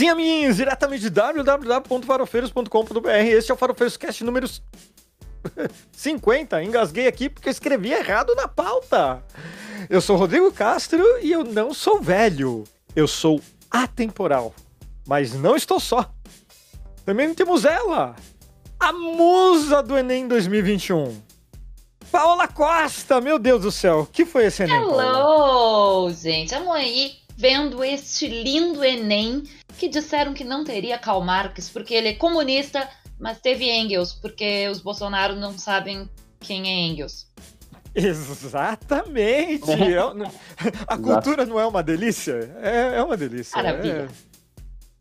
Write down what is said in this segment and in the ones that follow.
Sim, amiguinhos, diretamente de www.farofeiros.com.br. Este é o Farofeiros Cast número 50. Engasguei aqui porque eu escrevi errado na pauta. Eu sou Rodrigo Castro e eu não sou velho. Eu sou atemporal. Mas não estou só. Também temos ela, a musa do Enem 2021. Paola Costa, meu Deus do céu, que foi esse Enem? Hello, Paola? gente. Aí vendo este lindo Enem que disseram que não teria Karl Marx porque ele é comunista, mas teve Engels porque os Bolsonaro não sabem quem é Engels. Exatamente! É, a cultura não é uma delícia? É, é uma delícia. Maravilha. É.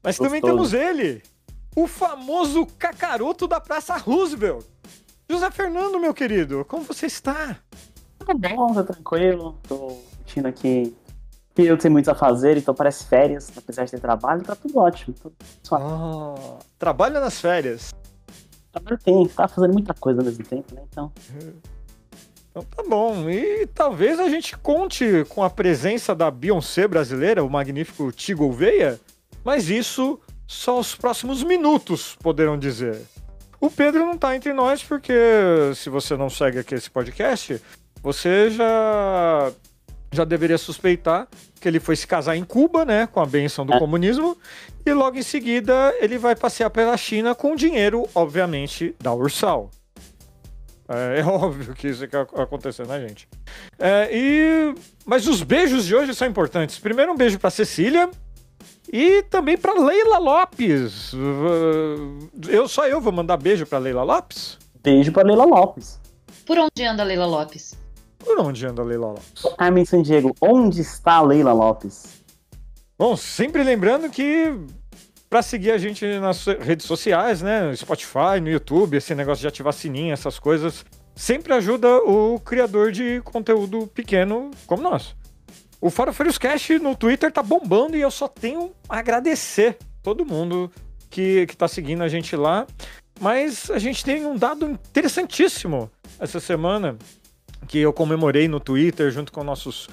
Mas também temos ele, o famoso cacaroto da Praça Roosevelt. José Fernando, meu querido, como você está? Tudo bom, tá tranquilo. Tô curtindo aqui. Eu tenho muitos a fazer, então parece férias, apesar de ter trabalho, tá tudo ótimo. Tudo ah, trabalha nas férias. Trabalho tem, tá fazendo muita coisa ao mesmo tempo, né? Então. Então tá bom. E talvez a gente conte com a presença da Beyoncé brasileira, o magnífico Tigo Veia, mas isso só os próximos minutos poderão dizer. O Pedro não tá entre nós porque se você não segue aqui esse podcast, você já já deveria suspeitar que ele foi se casar em Cuba, né, com a benção do é. comunismo, e logo em seguida ele vai passear pela China com dinheiro, obviamente, da Ursal. É, é óbvio que isso vai acontecer, né, gente? É, e... Mas os beijos de hoje são importantes. Primeiro, um beijo para Cecília, e também para Leila Lopes. Eu só eu vou mandar beijo para Leila Lopes? Beijo para Leila Lopes. Por onde anda Leila Lopes? Por onde anda Leila Lopes? Carmen San Diego, onde está Leila Lopes? Bom, sempre lembrando que para seguir a gente nas redes sociais, né, no Spotify, no YouTube, esse negócio de ativar sininho, essas coisas, sempre ajuda o criador de conteúdo pequeno como nós. O Farofeiros Cash no Twitter tá bombando e eu só tenho a agradecer todo mundo que, que tá seguindo a gente lá. Mas a gente tem um dado interessantíssimo essa semana que eu comemorei no Twitter junto com nossos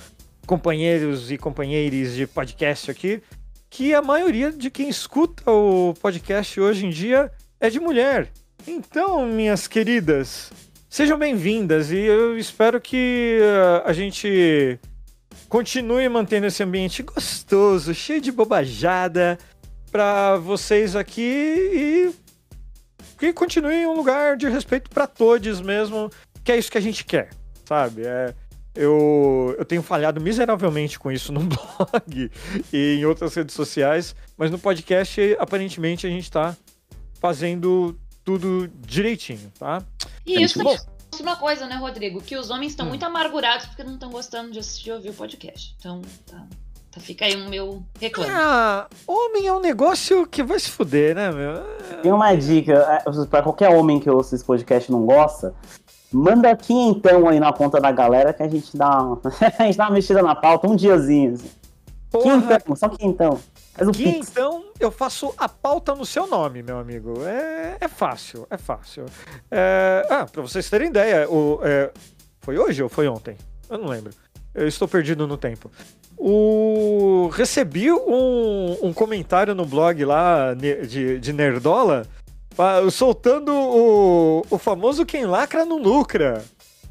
companheiros e companheiras de podcast aqui, que a maioria de quem escuta o podcast hoje em dia é de mulher. Então, minhas queridas, sejam bem-vindas e eu espero que uh, a gente continue mantendo esse ambiente gostoso, cheio de bobajada para vocês aqui e que continue um lugar de respeito para todos mesmo, que é isso que a gente quer, sabe? É, eu, eu tenho falhado miseravelmente com isso no blog e em outras redes sociais, mas no podcast, aparentemente, a gente tá fazendo tudo direitinho, tá? E isso, bom, uma coisa, né, Rodrigo? Que os homens estão hum. muito amargurados porque não estão gostando de assistir ou ouvir o podcast. Então, tá. tá fica aí o meu reclamo. Ah, homem é um negócio que vai se fuder, né, meu? Tem uma dica, é, para qualquer homem que ouça esse podcast e não gosta, manda aqui então aí na conta da galera que a gente dá uma, a gente dá uma mexida na pauta, um diazinho. Assim. Quintão, só quintão. Faz o que pix. então eu faço a pauta no seu nome, meu amigo. É, é fácil, é fácil. É, ah, pra vocês terem ideia, o, é, foi hoje ou foi ontem? Eu não lembro. Eu estou perdido no tempo. O... Recebi um, um comentário no blog lá de, de Nerdola soltando o, o famoso quem lacra não lucra.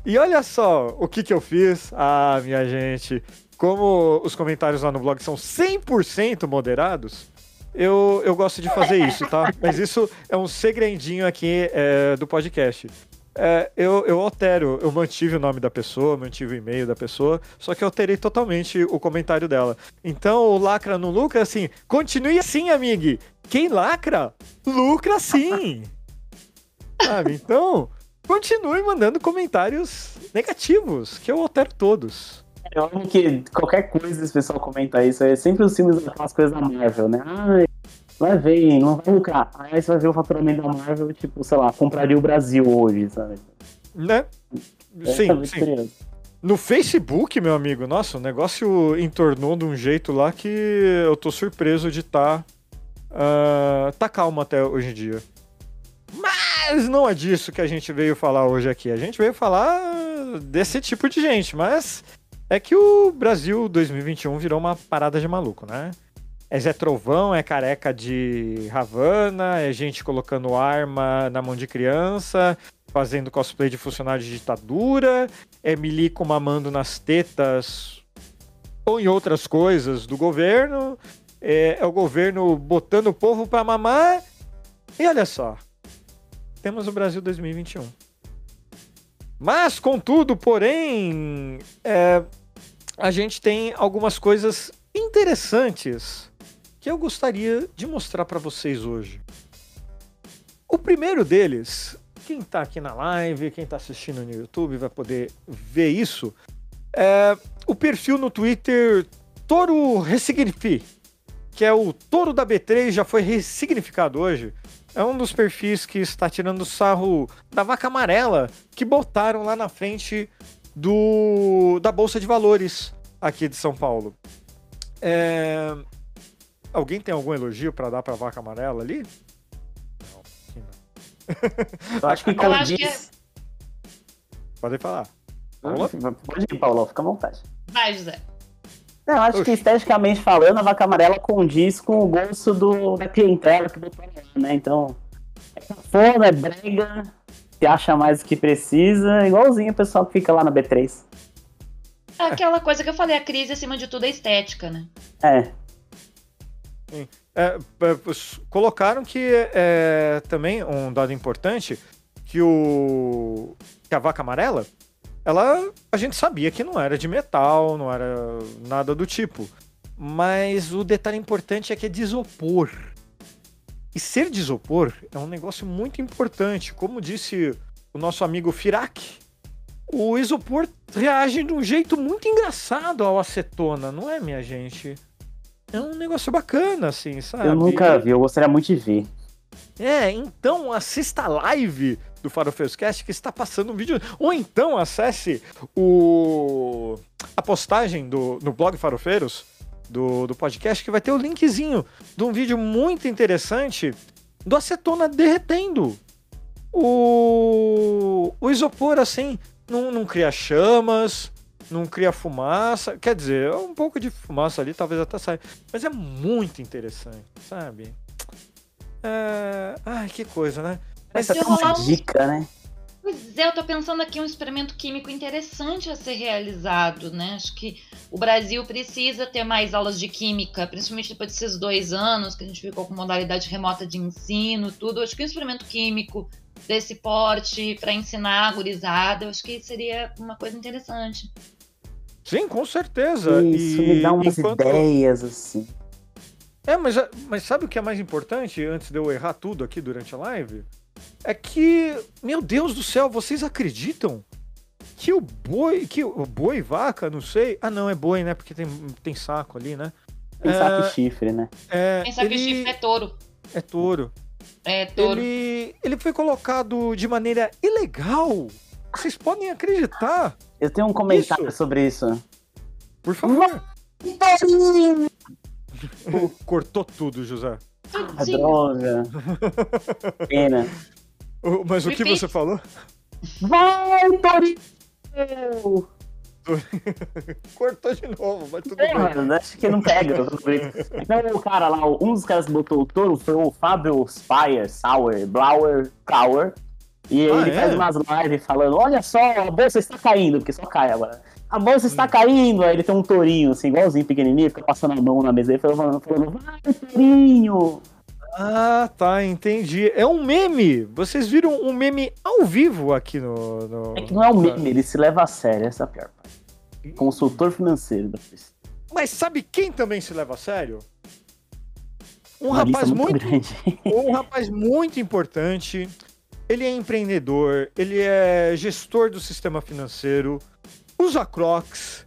E olha só o que, que eu fiz. Ah, minha gente como os comentários lá no blog são 100% moderados, eu, eu gosto de fazer isso, tá? Mas isso é um segredinho aqui é, do podcast. É, eu, eu altero, eu mantive o nome da pessoa, mantive o e-mail da pessoa, só que eu alterei totalmente o comentário dela. Então, o lacra não lucra, assim, continue assim, amigo. Quem lacra, lucra sim. Sabe? Então, continue mandando comentários negativos, que eu altero todos. Eu acho que qualquer coisa esse pessoal comenta isso, é sempre os filmes daquelas coisas da Marvel, né? Ah, vai ver, não vai lucrar. Aí você vai ver o faturamento da Marvel, tipo, sei lá, compraria o Brasil hoje, sabe? Né? É, sim, sim. No Facebook, meu amigo, nossa, o negócio entornou de um jeito lá que eu tô surpreso de estar. Tá, uh, tá calmo até hoje em dia. Mas não é disso que a gente veio falar hoje aqui. A gente veio falar desse tipo de gente, mas é que o Brasil 2021 virou uma parada de maluco, né? É Zé Trovão, é careca de Havana, é gente colocando arma na mão de criança, fazendo cosplay de funcionário de ditadura, é milico mamando nas tetas ou em outras coisas do governo, é, é o governo botando o povo para mamar. E olha só, temos o Brasil 2021. Mas, contudo, porém, é, a gente tem algumas coisas interessantes que eu gostaria de mostrar para vocês hoje. O primeiro deles, quem está aqui na live, quem está assistindo no YouTube vai poder ver isso, é o perfil no Twitter Toro Ressignifi, que é o Toro da B3, já foi ressignificado hoje. É um dos perfis que está tirando sarro da vaca amarela que botaram lá na frente do da Bolsa de Valores aqui de São Paulo. É... Alguém tem algum elogio para dar para vaca amarela ali? Não, não. Eu acho que condiz... Que... É- Pode falar. Pode ir, Paulo, fica à vontade. Vai, José. Não, acho Oxi. que esteticamente falando, a vaca amarela condiz com o gosto do, da clientela que botou lá, né? Então, é cafona, é brega, se acha mais do que precisa, igualzinho o pessoal que fica lá na B3. É aquela coisa que eu falei, a crise acima de tudo é estética, né? É. É, é, colocaram que é, também um dado importante que o que a vaca amarela ela a gente sabia que não era de metal, não era nada do tipo. Mas o detalhe importante é que é de isopor. E ser de isopor é um negócio muito importante. Como disse o nosso amigo Firak, o isopor reage de um jeito muito engraçado ao acetona, não é, minha gente? É um negócio bacana, assim, sabe? Eu nunca vi, eu gostaria muito de ver. É, então assista a live do Farofeuscast que está passando um vídeo. Ou então acesse o a postagem do, no blog Farofeiros do, do podcast que vai ter o linkzinho de um vídeo muito interessante do acetona derretendo. O, o isopor, assim, não, não cria chamas, não cria fumaça. Quer dizer, um pouco de fumaça ali talvez até saia. Mas é muito interessante, sabe? É... Ai, que coisa, né? Essa é uma dica, né? Pois é, eu tô pensando aqui um experimento químico interessante a ser realizado, né? Acho que o Brasil precisa ter mais aulas de química, principalmente depois desses dois anos que a gente ficou com modalidade remota de ensino, tudo. Acho que um experimento químico desse porte para ensinar a gurizada, eu acho que seria uma coisa interessante. Sim, com certeza. Isso e... me dá umas enquanto... ideias, assim. É, mas, mas sabe o que é mais importante, antes de eu errar tudo aqui durante a live? É que, meu Deus do céu, vocês acreditam que o boi, que o boi vaca, não sei. Ah, não, é boi, né? Porque tem, tem saco ali, né? Tem é, saco e chifre, né? É, tem saco ele... e chifre é touro. É touro. É touro. Ele, ele foi colocado de maneira ilegal. Vocês podem acreditar. Eu tenho um comentário isso. sobre isso. Por favor. Cortou tudo, José. A droga. Pena. Mas o que você falou? Vai, Torinho! Cortou de novo, mas tudo é, bem. acho que não pega. então o cara lá, um dos caras que botou o touro foi o Fábio Spire, Sauer, Blauer, Kauer. E ah, ele é? faz umas lives falando: olha só, a bolsa está caindo, porque só cai agora. A bolsa está caindo, aí ele tem um tourinho, assim, igualzinho, pequenininho, fica passando a mão na mesa e falando, falando vai, tourinho! Ah, tá, entendi. É um meme. Vocês viram um meme ao vivo aqui no. no... É que não é um meme, ele se leva a sério, essa é a pior parte. Consultor financeiro da. Mas sabe quem também se leva a sério? Um Uma rapaz muito, muito um rapaz muito importante. Ele é empreendedor, ele é gestor do sistema financeiro, usa Crocs,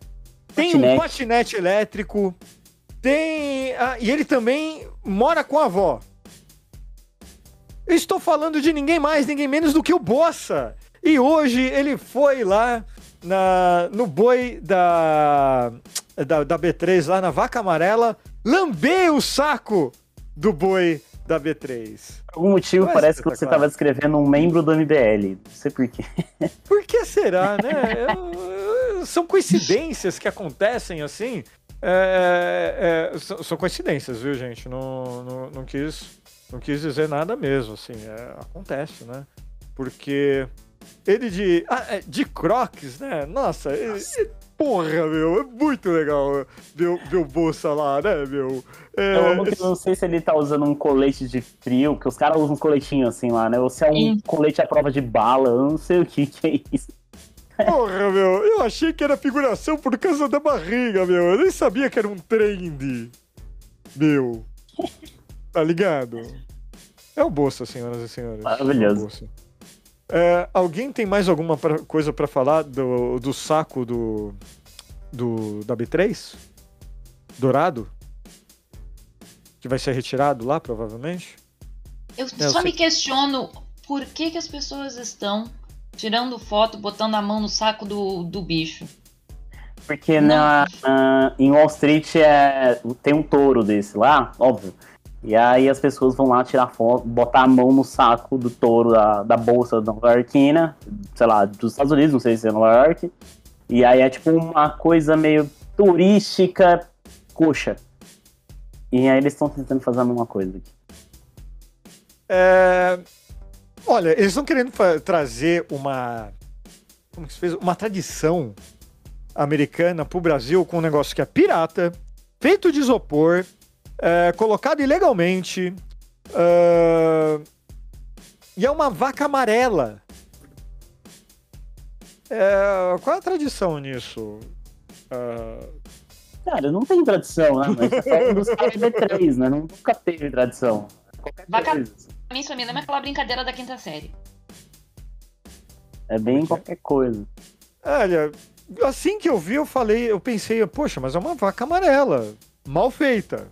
tem patinete. um patinete elétrico, tem. Ah, e ele também mora com a avó. Eu estou falando de ninguém mais, ninguém menos do que o Bossa. E hoje ele foi lá na, no boi da, da, da B3, lá na Vaca Amarela, lambeu o saco do boi da B3. Por algum motivo Mas parece que você estava descrevendo um membro do MBL. Não sei porquê. Por que será, né? Eu, eu, são coincidências que acontecem assim. É, é, é, são, são coincidências, viu, gente? Não, não, não, quis, não quis dizer nada mesmo, assim, é, acontece, né? Porque ele de. Ah, é, de Crocs, né? Nossa, Nossa. Ele, porra, meu, é muito legal ver, ver o Bolsa lá, né, meu? É... Eu amo que não sei se ele tá usando um colete de frio, que os caras usam um coletinho assim lá, né? Ou se é um Sim. colete à prova de bala, eu não sei o que, que é isso. Porra, meu, eu achei que era figuração por causa da barriga, meu. Eu nem sabia que era um trend. Meu. Tá ligado? É o bolso, senhoras e senhores. Maravilhoso. É, alguém tem mais alguma pra, coisa para falar do, do saco do, do da B3? Dourado? Que vai ser retirado lá, provavelmente? Eu é, só eu me questiono por que, que as pessoas estão tirando foto, botando a mão no saco do, do bicho. Porque na, na, em Wall Street é, tem um touro desse lá, óbvio. E aí as pessoas vão lá tirar foto, botar a mão no saco do touro da, da bolsa nova Yorkina, sei lá, dos Estados Unidos, não sei se é Nova York. E aí é tipo uma coisa meio turística coxa. E aí eles estão tentando fazer a mesma coisa aqui. É, Olha, eles estão querendo trazer uma. Como que se fez? Uma tradição americana pro Brasil com um negócio que é pirata, feito de isopor, é, colocado ilegalmente. É, e é uma vaca amarela. É, qual é a tradição nisso? É, Cara, não tem tradição, né? Mas é dos B3, né? Nunca teve tradição. Qualquer vaca... coisa mim, isso me lembra aquela brincadeira da quinta série. É bem qualquer coisa. Olha, assim que eu vi, eu falei, eu pensei, poxa, mas é uma vaca amarela. Mal feita.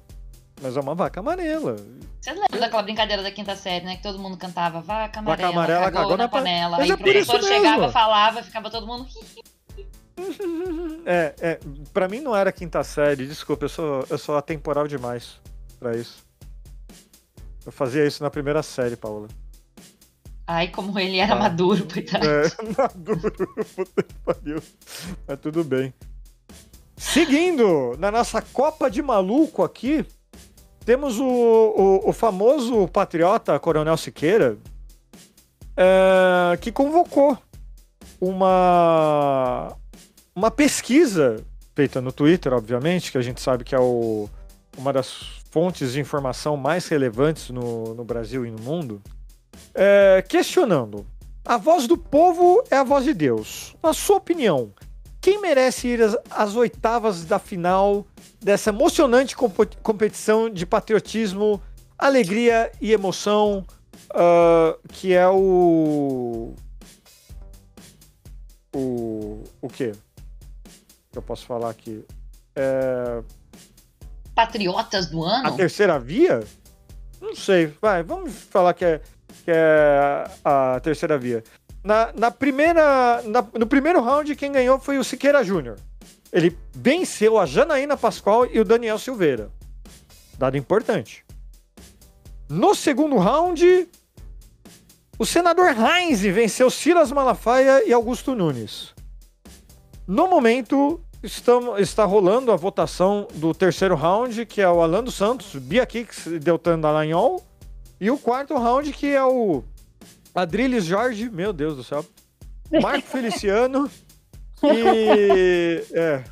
Mas é uma vaca amarela. Você lembra daquela brincadeira da quinta série, né? Que todo mundo cantava vaca amarela, vaca amarela cagou, cagou na, na panela. Aí é o professor chegava, falava, ficava todo mundo. é, é, pra mim não era quinta série, desculpa, eu sou, eu sou atemporal demais pra isso. Eu fazia isso na primeira série, Paula. Ai, como ele era ah. maduro, coitado. É, maduro, puta que pariu. Mas tudo bem. Seguindo, na nossa Copa de Maluco aqui, temos o, o, o famoso patriota Coronel Siqueira, é, que convocou uma, uma pesquisa feita no Twitter, obviamente, que a gente sabe que é o, uma das fontes de informação mais relevantes no, no Brasil e no mundo, é, questionando: a voz do povo é a voz de Deus. Na sua opinião, quem merece ir às, às oitavas da final dessa emocionante comp competição de patriotismo, alegria e emoção, uh, que é o. O. O? Que eu posso falar aqui? É patriotas do ano? A terceira via? Não sei. Vai, vamos falar que é, que é a terceira via. Na, na primeira, na, no primeiro round, quem ganhou foi o Siqueira Júnior. Ele venceu a Janaína Pascoal e o Daniel Silveira. Dado importante. No segundo round, o senador Heinz venceu Silas Malafaia e Augusto Nunes. No momento, Estamos, está rolando a votação do terceiro round, que é o Alan dos Santos, Bia Kicks e Deltan Dallagnol. E o quarto round, que é o Adriles Jorge, meu Deus do céu, Marco Feliciano e, é,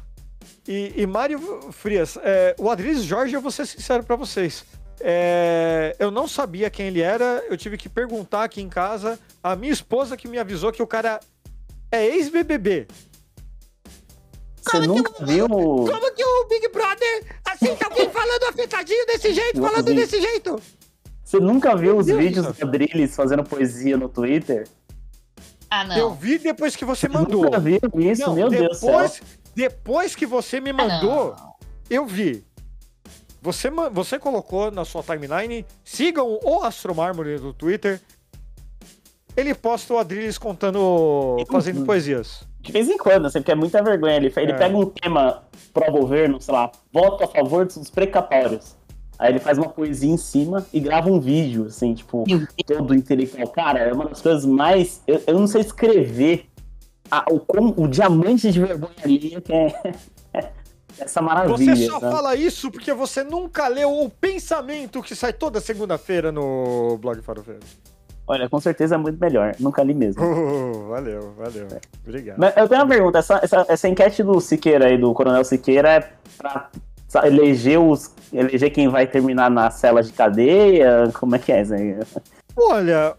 e, e Mário Frias. É, o Adriles Jorge, eu vou ser sincero para vocês. É, eu não sabia quem ele era, eu tive que perguntar aqui em casa. A minha esposa que me avisou que o cara é ex-BBB. Você nunca que, viu. Como que o Big Brother, assim, alguém falando afetadinho desse jeito, falando vi. desse jeito? Você nunca viu os vídeos do Adrilles fazendo poesia no Twitter? Ah, não. Eu vi depois que você, mandou. Nunca viu isso, não, meu depois, Deus céu. Depois que você me mandou, ah, eu vi. Você, você colocou na sua timeline, sigam o Astro Mármore no Twitter. Ele posta o Adrilles contando, fazendo poesias. De vez em quando, assim, porque é muita vergonha. Ele, ele é. pega um tema pro governo, sei lá, voto a favor dos precatórios. Aí ele faz uma poesia em cima e grava um vídeo, assim, tipo, todo intelectual. Cara, é uma das coisas mais. Eu, eu não sei escrever a, o, como, o diamante de vergonha ali que é. essa maravilha. Você só né? fala isso porque você nunca leu o pensamento que sai toda segunda-feira no blog Farofeiro. Olha, com certeza é muito melhor. Nunca li mesmo. Uh, valeu, valeu. Obrigado. Mas eu tenho uma pergunta. Essa, essa, essa enquete do Siqueira aí, do Coronel Siqueira, é pra eleger, os, eleger quem vai terminar na cela de cadeia? Como é que é isso aí? Olha,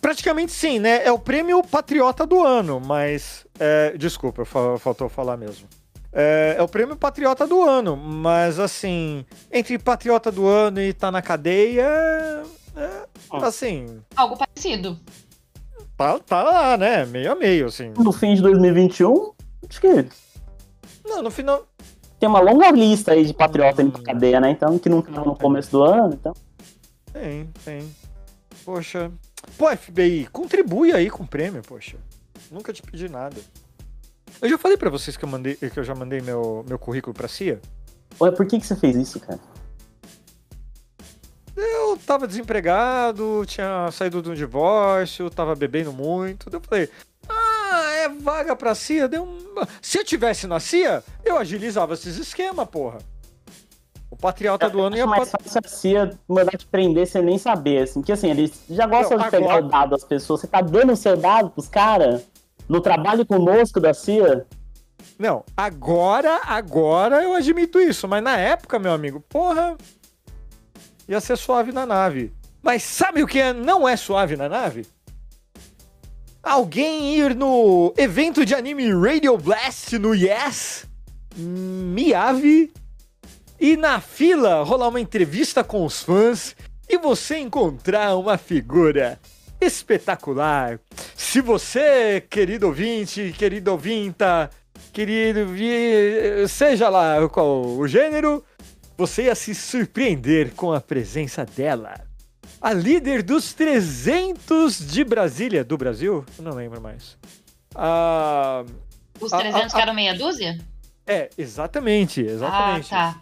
praticamente sim, né? É o prêmio Patriota do Ano, mas. é, desculpa, fa- faltou falar mesmo. É, é o prêmio Patriota do Ano, mas assim, entre Patriota do Ano e tá na cadeia. É, assim, Algo parecido. tá, tá lá, né? Meio a meio, assim. No fim de 2021, acho que Não, no final. tem uma longa lista aí de patriota indo pra Hum. cadeia, né? Então, que não tava no começo do ano, então. Tem, tem. Poxa. Pô, FBI, contribui aí com o prêmio, poxa. Nunca te pedi nada. Eu já falei pra vocês que eu, mandei, que eu já mandei meu, meu currículo pra CIA. Ué, por que, que você fez isso, cara? Eu tava desempregado, tinha saído de um divórcio, tava bebendo muito. Daí eu falei, ah, é vaga pra CIA? Deu um... Se eu tivesse na CIA, eu agilizava esses esquemas, porra. O patriota do ano ia... Mais pat- fácil a CIA mandar te prender sem nem saber, assim. Porque assim, eles já gostam Não, de pegar agora- o dado das pessoas. Você tá dando o seu dado pros caras no trabalho conosco da CIA? Não, agora, agora eu admito isso. Mas na época, meu amigo, porra, ia ser suave na nave. Mas sabe o que é- não é suave na nave? Alguém ir no evento de anime Radio Blast no Yes, Miave, e na fila rolar uma entrevista com os fãs e você encontrar uma figura espetacular. Se você, querido ouvinte, querido ouvinta, querido, seja lá qual o gênero, você ia se surpreender com a presença dela. A líder dos 300 de Brasília, do Brasil? Não lembro mais. Ah, Os A- 300 a- que eram meia dúzia? é, exatamente, exatamente. Ah, tá.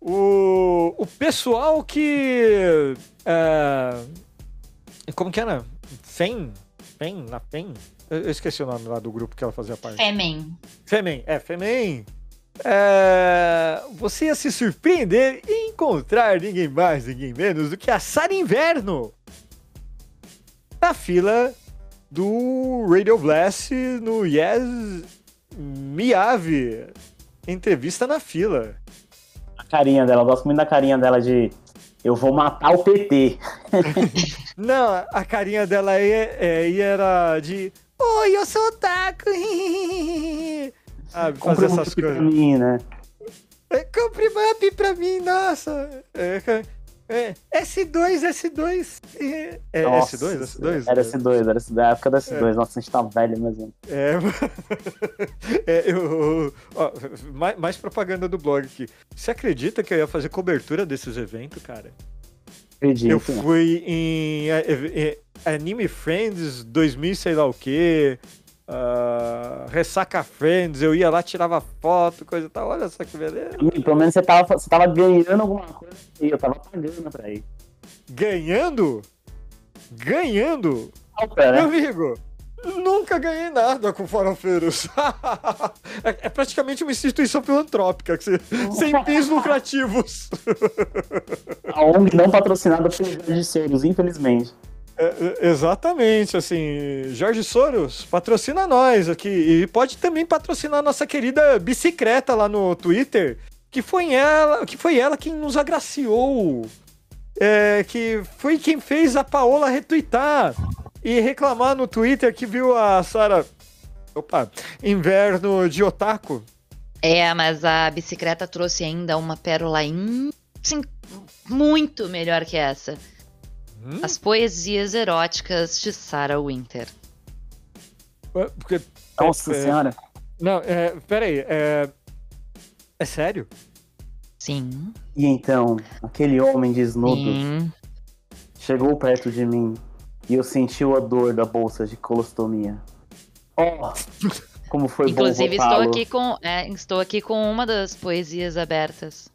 O, o pessoal que. é, como que era? FEM? FEM? Na FEM? Eu, eu esqueci o nome lá do grupo que ela fazia parte. Fêmen. Femen, é, Femen. É, você ia se surpreender e encontrar ninguém mais, ninguém menos do que a Sara Inverno na fila do Radio Blast no Yes Miave. Entrevista na fila. A carinha dela, eu gosto muito da carinha dela de eu vou matar o PT. Não, a carinha dela aí, é, aí era de Oi, eu sou o Taco. Sabe, fazer Compra um essas chip pra coisas. mim, né? É, Compre map pra mim, nossa. É, é, S2, S2. É, é Nossa, S2, S2? Era S2, era S2, a época da S2. É. Nossa, a gente tá velho mesmo. É, é, eu, ó, mais, mais propaganda do blog aqui. Você acredita que eu ia fazer cobertura desses eventos, cara? Acredito. Eu né? fui em é, é, é, Anime Friends 2000 sei lá o quê. Ah, Ressaca Friends, eu ia lá, tirava foto, coisa e tal. Olha só que beleza. Pelo menos você tava, você tava ganhando alguma coisa e eu tava pagando pra ir. Ganhando? Ganhando? Falta, Meu amigo, nunca ganhei nada com farofeiros. é, é praticamente uma instituição filantrópica, que você, sem fins lucrativos. A ONG não patrocinada por regisseiros, infelizmente. É, é, exatamente, assim, Jorge Soros, patrocina nós aqui. E pode também patrocinar nossa querida bicicleta lá no Twitter, que foi ela, que foi ela quem nos agraciou. É, que foi quem fez a Paola retweetar e reclamar no Twitter que viu a Sara. Opa, inverno de otaku. É, mas a bicicleta trouxe ainda uma pérola in... sim, muito melhor que essa. Hum? As poesias eróticas de Sarah Winter. Porque, Nossa É, senhora. não, é, peraí, é, é sério? Sim, E então, aquele homem desnudo sim. chegou perto de mim e eu senti a dor da bolsa de colostomia. Oh, como foi Inclusive, bom estou votá-lo. aqui, com, é, estou aqui com uma das poesias abertas.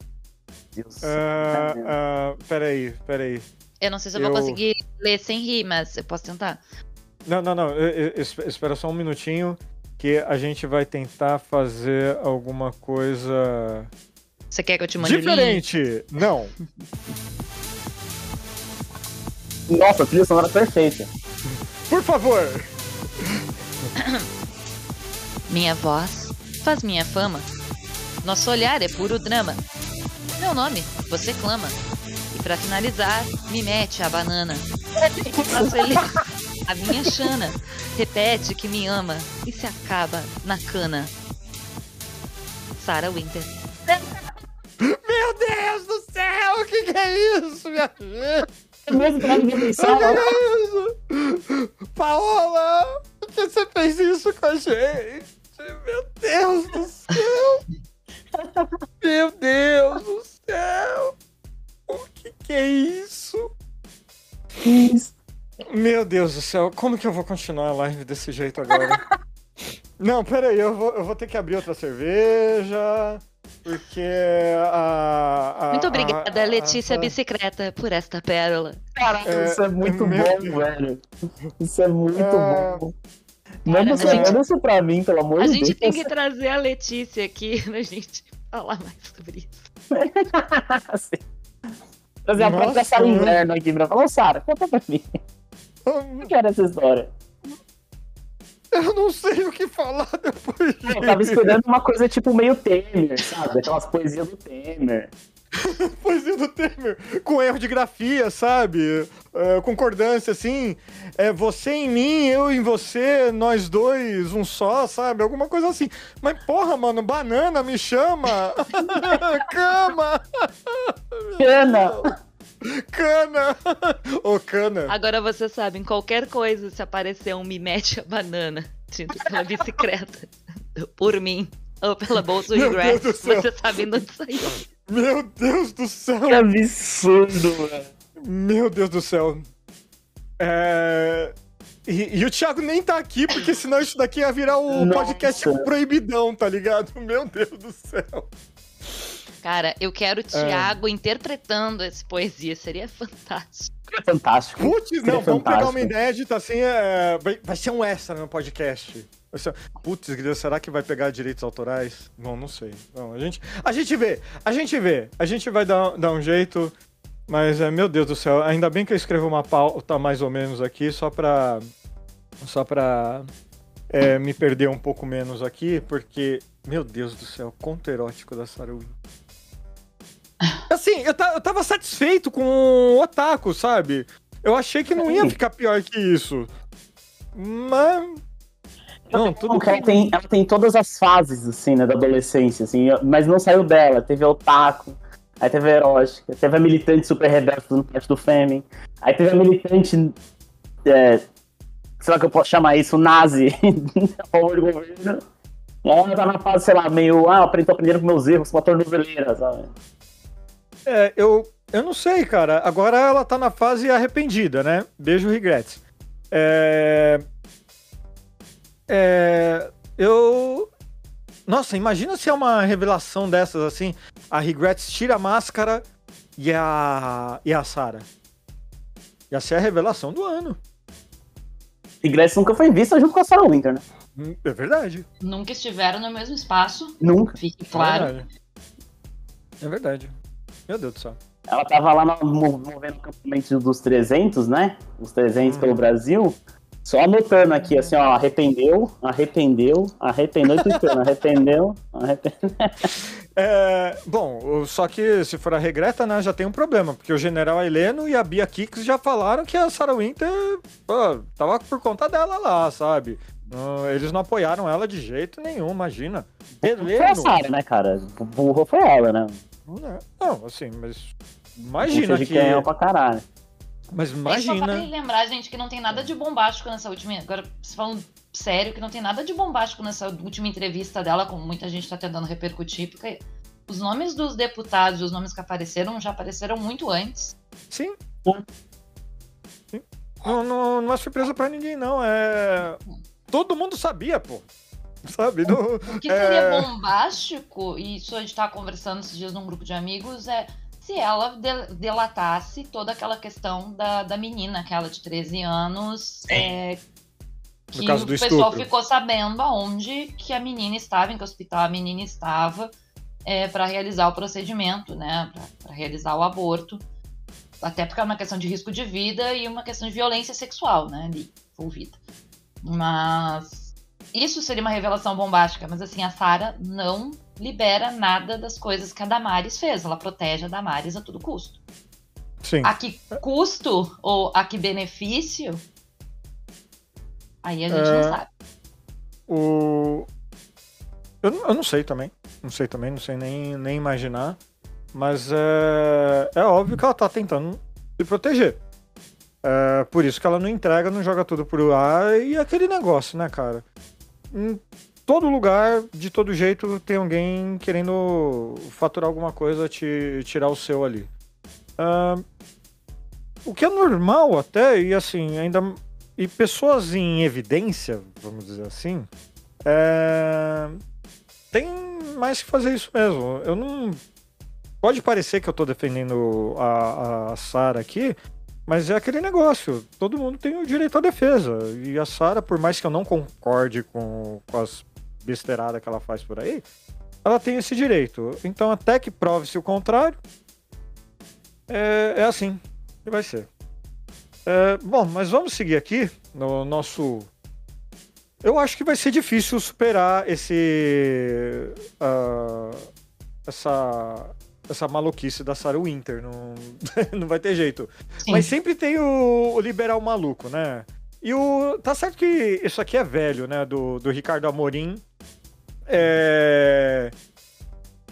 Deus. Ah, ah, peraí, peraí. Eu não sei se eu, Eu- vou conseguir ler sem rir, mas eu posso tentar. Não, não, não. eu- eu- es- Espera só um minutinho. que a gente vai tentar fazer alguma coisa Você quer que eu te mande diferente. Não. Nossa, a trilha sonora perfeita. Por favor. Minha voz faz minha fama. Nosso olhar é puro drama. Meu nome, você clama. E pra finalizar, me mete a banana. A minha chana. Repete que me ama e se acaba na cana. Sarah Winter. Meu Deus do céu, o que, que é isso, minha gente? Mesmo pra ninguém O que, pensar, que é isso? Paola, por que você fez isso com a gente? Meu Deus do céu! Meu Deus do céu! Que, que é isso? Isso. Meu Deus do céu, como que eu vou continuar a live desse jeito agora? Não, peraí, eu vou, eu vou ter que abrir outra cerveja. Porque a. a- Muito a- obrigada, a- Letícia a- Bicicleta, por esta pérola. Caralho, É, isso é muito meu bom, velho. Isso é muito É. bom. Manda, a gente- manda isso pra mim, pelo amor A de gente Deus. tem que trazer a Letícia aqui pra gente falar mais sobre isso. Sim. Trazer a Nossa, própria Sara. Inverno aqui pra falar, "Ô, Sara, conta pra mim. O que era essa história? Eu não sei o que falar depois disso. Eu tava esperando uma coisa tipo meio Temer, sabe? Aquelas poesias do Temer. Poesia do Temer, com erro de grafia, sabe? É, concordância, assim. É você em mim, eu em você, nós dois, um só, sabe? Alguma coisa assim. Mas porra, mano, banana me chama! Cama! Cana! Cana! Ô, cana! Agora vocês sabem, qualquer coisa, se aparecer um me mete a banana dito pela bicicleta, por mim, ou pela bolsa Meu Regrets, Deus do céu. vocês sabem de onde saiu. Meu Deus do céu! Que absurdo, velho. Meu Deus do céu. É... E, e o Thiago nem tá aqui, porque senão isso daqui ia virar o Nossa. podcast proibidão, tá ligado? Meu Deus do céu. Cara, eu quero o Thiago interpretando essa poesia, seria fantástico. É fantástico. Putz, Seria não, vamos pegar uma fantástico. inédita assim, é, vai, vai ser um extra no podcast. Putz, será que vai pegar direitos autorais? Bom, não sei. Bom, a, gente, a gente vê, a gente vê. A gente vai dar, dar um jeito, mas, é, meu Deus do céu, ainda bem que eu escrevo uma pauta mais ou menos aqui, só pra, só pra é, me perder um pouco menos aqui, porque, meu Deus do céu, conto erótico da Wynn. Assim, eu, eu tava satisfeito com o Otaku, sabe? Eu achei que não ia ficar pior que isso. Mas. Não, tudo Não, que ela tem, ela tem todas as fases, assim, né, da adolescência, assim, mas não saiu dela. Teve a otaku, aí teve a erótica, teve a militante super rebelde fazendo parte do Fêmen, aí teve a militante, é, sei lá que eu posso chamar isso, nazi, a favor do governo. E aí ela tá na fase, sei lá, meio, ah, eu tô aprendendo com meus erros, uma tornozeleira, sabe? É, eu, eu não sei, cara. Agora ela tá na fase arrependida, né? Beijo, regrets. É. É. Eu. Nossa, imagina se é uma revelação dessas assim. A Regrets tira a máscara e a. e a Sarah. Ia ser a revelação do ano. Grace nunca foi vista junto com a Sarah Winter, né? Hum, É verdade. Nunca estiveram no mesmo espaço, Nunca. fique É claro. verdade. É verdade. Meu Deus do céu. Ela tava lá no, mo- movendo o campamento dos 300, né? Os 300 Uhum. pelo Brasil. Só anotando aqui, assim, ó, arrependeu, arrependeu, arrependeu e tweetando, arrependeu, arrependeu. É, bom, só que se for a regreta, né, já tem um problema, porque o General Heleno e a Bia Kicks já falaram que a Sarah Winter pô, tava por conta dela lá, sabe? Eles não apoiaram ela de jeito nenhum, imagina. Foi a Heleno. Sarah, né, cara? Burro foi ela, né? Não, assim, mas Imagina que. ganhou pra caralho. Mas É só pra imagina. lembrar, gente, que não tem nada de bombástico nessa última. Agora, se falando sério, que não tem nada de bombástico nessa última entrevista dela, como muita gente tá tentando repercutir, porque os nomes dos deputados e os nomes que apareceram já apareceram muito antes. Sim. Sim. Não, não, não é surpresa pra ninguém, não. É. Todo mundo sabia, pô. Sabe? Não- O que É. seria bombástico, e isso a gente tava conversando esses dias num grupo de amigos, é se ela de- delatasse toda aquela questão da, da menina, aquela de 13 anos, é, Que caso do o pessoal estupro. ficou sabendo aonde que a menina estava, em que hospital a menina estava, é, para realizar o procedimento, né? Para realizar o aborto. Até porque é uma questão de risco de vida e uma questão de violência sexual, né? Ali, envolvida. Mas isso seria uma revelação bombástica, mas assim, a Sarah não libera nada das coisas que a Damares fez. Ela protege a Damares a todo custo. Sim. A que custo ou a que benefício? Aí a gente É. não sabe. O... Eu, não- eu não sei também. Não sei também, não sei nem, nem imaginar. Mas é, é óbvio que ela tá tentando se proteger. É por isso que ela não entrega, não joga tudo pro ar. E aquele negócio, né, cara? Em todo lugar, de todo jeito, tem alguém querendo faturar alguma coisa, te tirar o seu ali. Ah, o que é normal até, e assim, ainda. E pessoas em evidência, vamos dizer assim, é, tem mais que fazer isso mesmo. Eu não. Pode parecer que eu tô defendendo a, a Sara aqui, mas é aquele negócio. Todo mundo tem o direito à defesa. E a Sara, por mais que eu não concorde com, com as besteiradas que ela faz por aí, ela tem esse direito. Então, até que prove-se o contrário, é, é assim que vai ser. É, bom, mas vamos seguir aqui no nosso. Eu acho que vai ser difícil superar esse. ah, essa. Essa maluquice da Sarah Winter. Não, não vai ter jeito. Sim. Mas sempre tem o, o liberal maluco, né? E o. Tá certo que isso aqui é velho, né? Do, do Ricardo Amorim. É.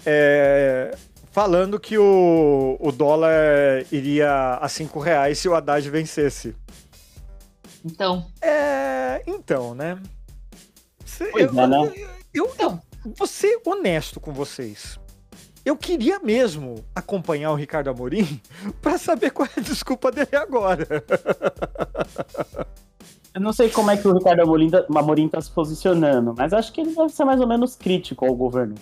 É. Falando que o, o dólar iria a 5 reais se o Haddad vencesse. Então, É. Então, né? Cê- Pois eu, é, né? eu, eu, vou ser honesto com vocês. Eu queria mesmo acompanhar o Ricardo Amorim pra saber qual é a desculpa dele agora. Eu não sei como é que o Ricardo Amorim, tá- Amorim tá se posicionando, mas acho que ele deve ser mais ou menos crítico ao governo.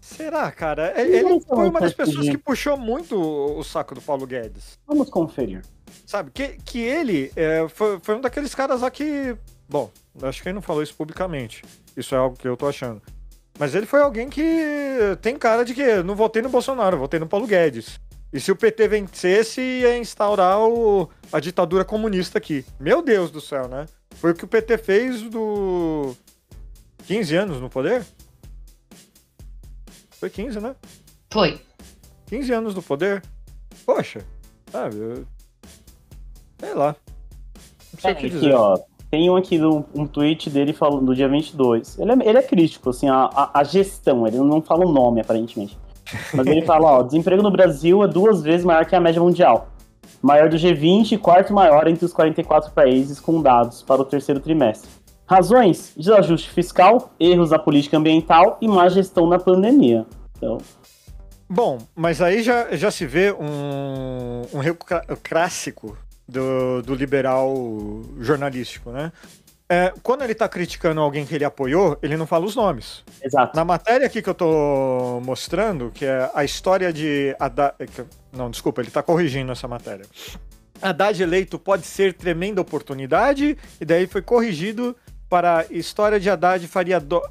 Será, cara? É- Ele vai ser foi uma das pessoas que puxou muito o saco do Paulo Guedes. Vamos conferir. Sabe? Que, que ele é, foi, foi um daqueles caras lá que. Bom, acho que ele não falou isso publicamente. Isso é algo que eu tô achando. Mas ele foi alguém que tem cara de que não votei no Bolsonaro, votei no Paulo Guedes. E se o PT vencesse, ia instaurar o- a ditadura comunista aqui. Meu Deus do céu, né? Foi o que o PT fez do. 15 anos no poder? Foi 15, né? foi. 15 anos no poder. Poxa, sabe? eu- Sei lá. Não sei É, o que aqui, dizer. ó. Tem um aqui um tweet dele falando do dia 22. Ele é, ele é crítico, assim, a, a, a gestão, ele não fala o nome, aparentemente. Mas ele fala, ó, desemprego no Brasil é duas vezes maior que a média mundial. Maior do G20 e quarto maior entre os 44 países com dados para o terceiro trimestre. Razões? Desajuste fiscal, erros na política ambiental e má gestão na pandemia. Então, Bom, mas aí já, já se vê um, um erro clássico do, do liberal jornalístico, né? É, quando ele tá criticando alguém que ele apoiou, ele não fala os nomes. exato. Na matéria aqui que eu tô mostrando, que é a história de Haddad... que- Não, desculpa, ele tá corrigindo essa matéria. Haddad eleito pode ser tremenda oportunidade, e daí foi corrigido para história de Haddad faria... Do...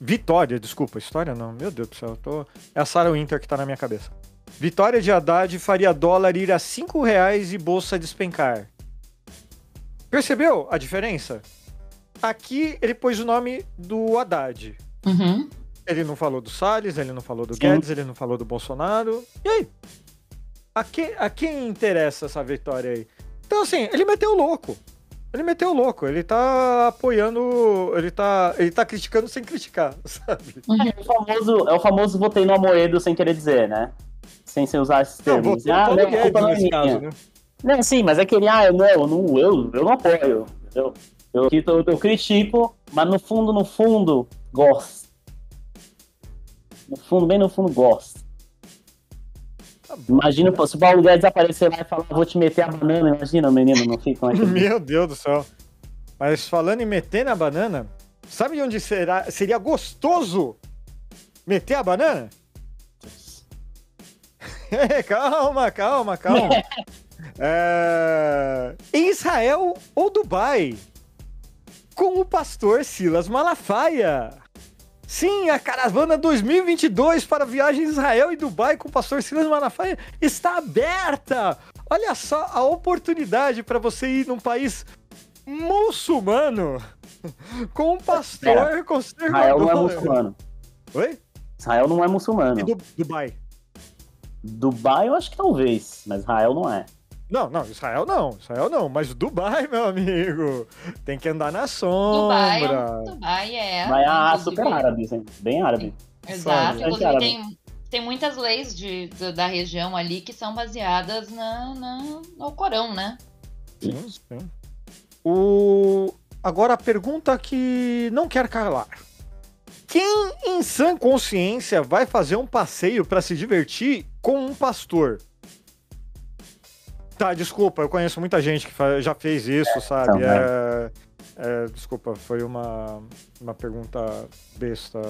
Vitória, desculpa, história não, meu Deus do céu, eu tô... é a Sarah Winter que tá na minha cabeça. Vitória de Haddad faria dólar ir a 5 reais e bolsa despencar. Percebeu a diferença? Aqui ele pôs o nome do Haddad. Uhum. Ele não falou do Salles, ele não falou do Sim. Guedes, ele não falou do Bolsonaro. E aí? A quem, a quem interessa essa vitória aí? Então, assim, ele meteu o louco. Ele meteu o louco. Ele tá apoiando. Ele tá, ele tá criticando sem criticar, sabe? É o famoso, é o famoso votei no Amoedo sem querer dizer, né? Sem se usar esses Não, termos. votei no ah, não, a Guedes culpa não é minha. caso, né? Não, sim, mas é que ele, ah, eu não, eu não, eu, eu não apoio. Eu, eu, tô- eu critico, mas no fundo, no fundo, gosto. No fundo, bem no fundo, gosto. Tá. Imagina pô, se o Paulo Guedes aparecer lá e falar, vou te meter a banana, imagina, menino, não fica é que Meu Deus do céu. Mas falando em meter na banana, sabe de onde será, seria gostoso meter a banana? calma, calma, calma. É, Em Israel ou Dubai? com o pastor Silas Malafaia. Sim, a caravana 2022 para viagem Israel e Dubai com o pastor Silas Malafaia está aberta. Olha só a oportunidade para você ir num país muçulmano com um pastor Pera, conservador. Israel não é muçulmano. Oi? Israel não é muçulmano. E du Dubai? Dubai eu acho que talvez, mas Israel não é. Não, não, Israel não, Israel não, mas Dubai, meu amigo, tem que andar na sombra. Dubai, é- Dubai é. Dubai é super árabe, assim, bem árabe. Exato. Sabe? Inclusive, Árabe. tem, tem muitas leis de, da- da região ali que são baseadas na, na- no Corão, né? Sim, sim. O... Agora a pergunta que não quer calar. Quem em sã consciência vai fazer um passeio para se divertir com um pastor? Tá, desculpa, eu conheço muita gente que já fez isso, sabe? então, É, é, desculpa, foi uma, uma pergunta besta.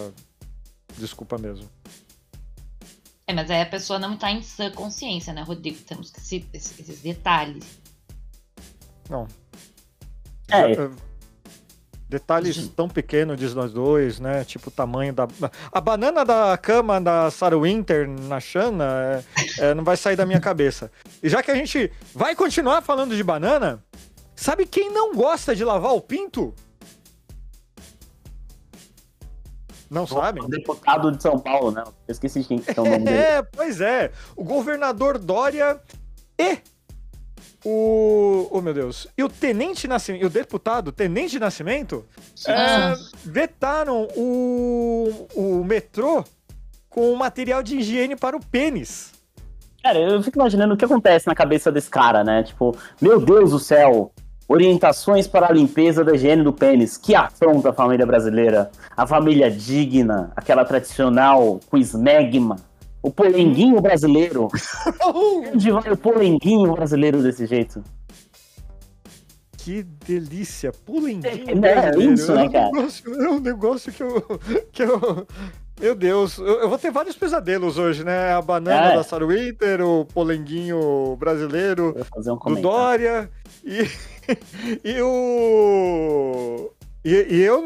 Desculpa mesmo. É, mas aí a pessoa não tá em sã consciência, né, Rodrigo? Temos que se, esses, detalhes. É. Já, eh, Detalhes tão pequenos de nós dois, né? Tipo o tamanho da. A banana da cama da Sarah Winter na Xana é, é, não vai sair da minha cabeça. E já que a gente vai continuar falando de banana, sabe quem não gosta de lavar o pinto? Não sabem? O deputado de São Paulo, né? Eu esqueci de quem que é o nome dele. É, pois é. O governador Dória e o. Oh, meu Deus. E o Tenente Nascimento. E o deputado Tenente Nascimento é, Ah, vetaram o, o metrô com material de higiene para o pênis. Cara, eu fico imaginando o que acontece na cabeça desse cara, né? Tipo, meu Deus do céu, orientações para a limpeza da higiene do pênis. Que afronta a família brasileira. A família digna, aquela tradicional com esmegma. O polenguinho brasileiro. Onde vai o polenguinho brasileiro desse jeito? Que delícia, pulenguinho É, é brasileiro. isso, né, é um cara? negócio, é um negócio que eu, que eu... Meu Deus, eu, vou ter vários pesadelos hoje, né? A banana É. da Sarah Winter, o polenguinho brasileiro, um do. Dória e, e o... E, e eu,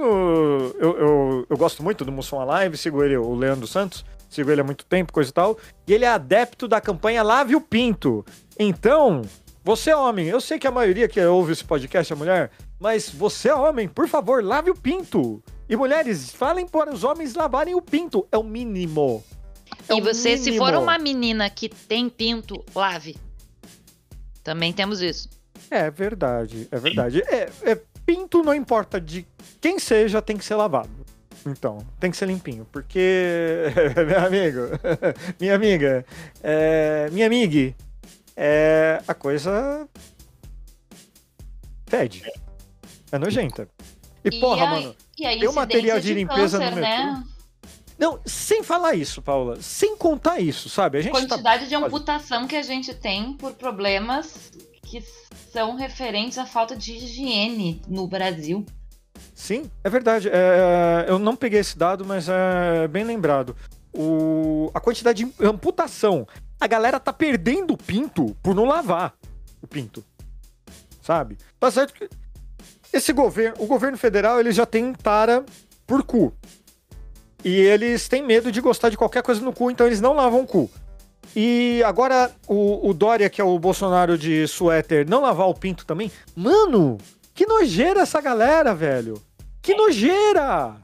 eu, eu, eu gosto muito do Mussum Alive, sigo ele, o Leandro Santos, sigo ele há muito tempo, coisa e tal, e ele é adepto da campanha Lave o Pinto. Então, você é homem, eu sei que a maioria que ouve esse podcast é mulher, mas você é homem, por favor, lave o pinto. E mulheres, falem para os homens lavarem o pinto, é o mínimo. É e você, se mínimo. for uma menina que tem pinto, lave. Também temos isso. É verdade, é verdade. É, é, pinto não importa de quem seja, tem que ser lavado. Então, tem que ser limpinho, porque, meu amigo, minha amiga, é, minha amiga, é, a coisa fede. É nojenta. E, E porra, aí- mano, E aí, Tem um material de limpeza no câncer, metrô? né? não, sem falar isso, Paula, sem contar isso, sabe? A gente tá Quantidade de amputação que a gente tem por problemas que são referentes à falta de higiene no Brasil. Sim, é verdade. É, eu não peguei esse dado, mas é bem lembrado. O, a quantidade de amputação. A galera tá perdendo o pinto por não lavar o pinto. Sabe? Tá certo que esse governo, o governo federal, ele já tem tara por cu. E eles têm medo de gostar de qualquer coisa no cu, então eles não lavam o cu. E agora o, o Dória, que é o Bolsonaro de suéter, não lavar o pinto também. Mano, que nojeira essa galera, velho. Que nojeira!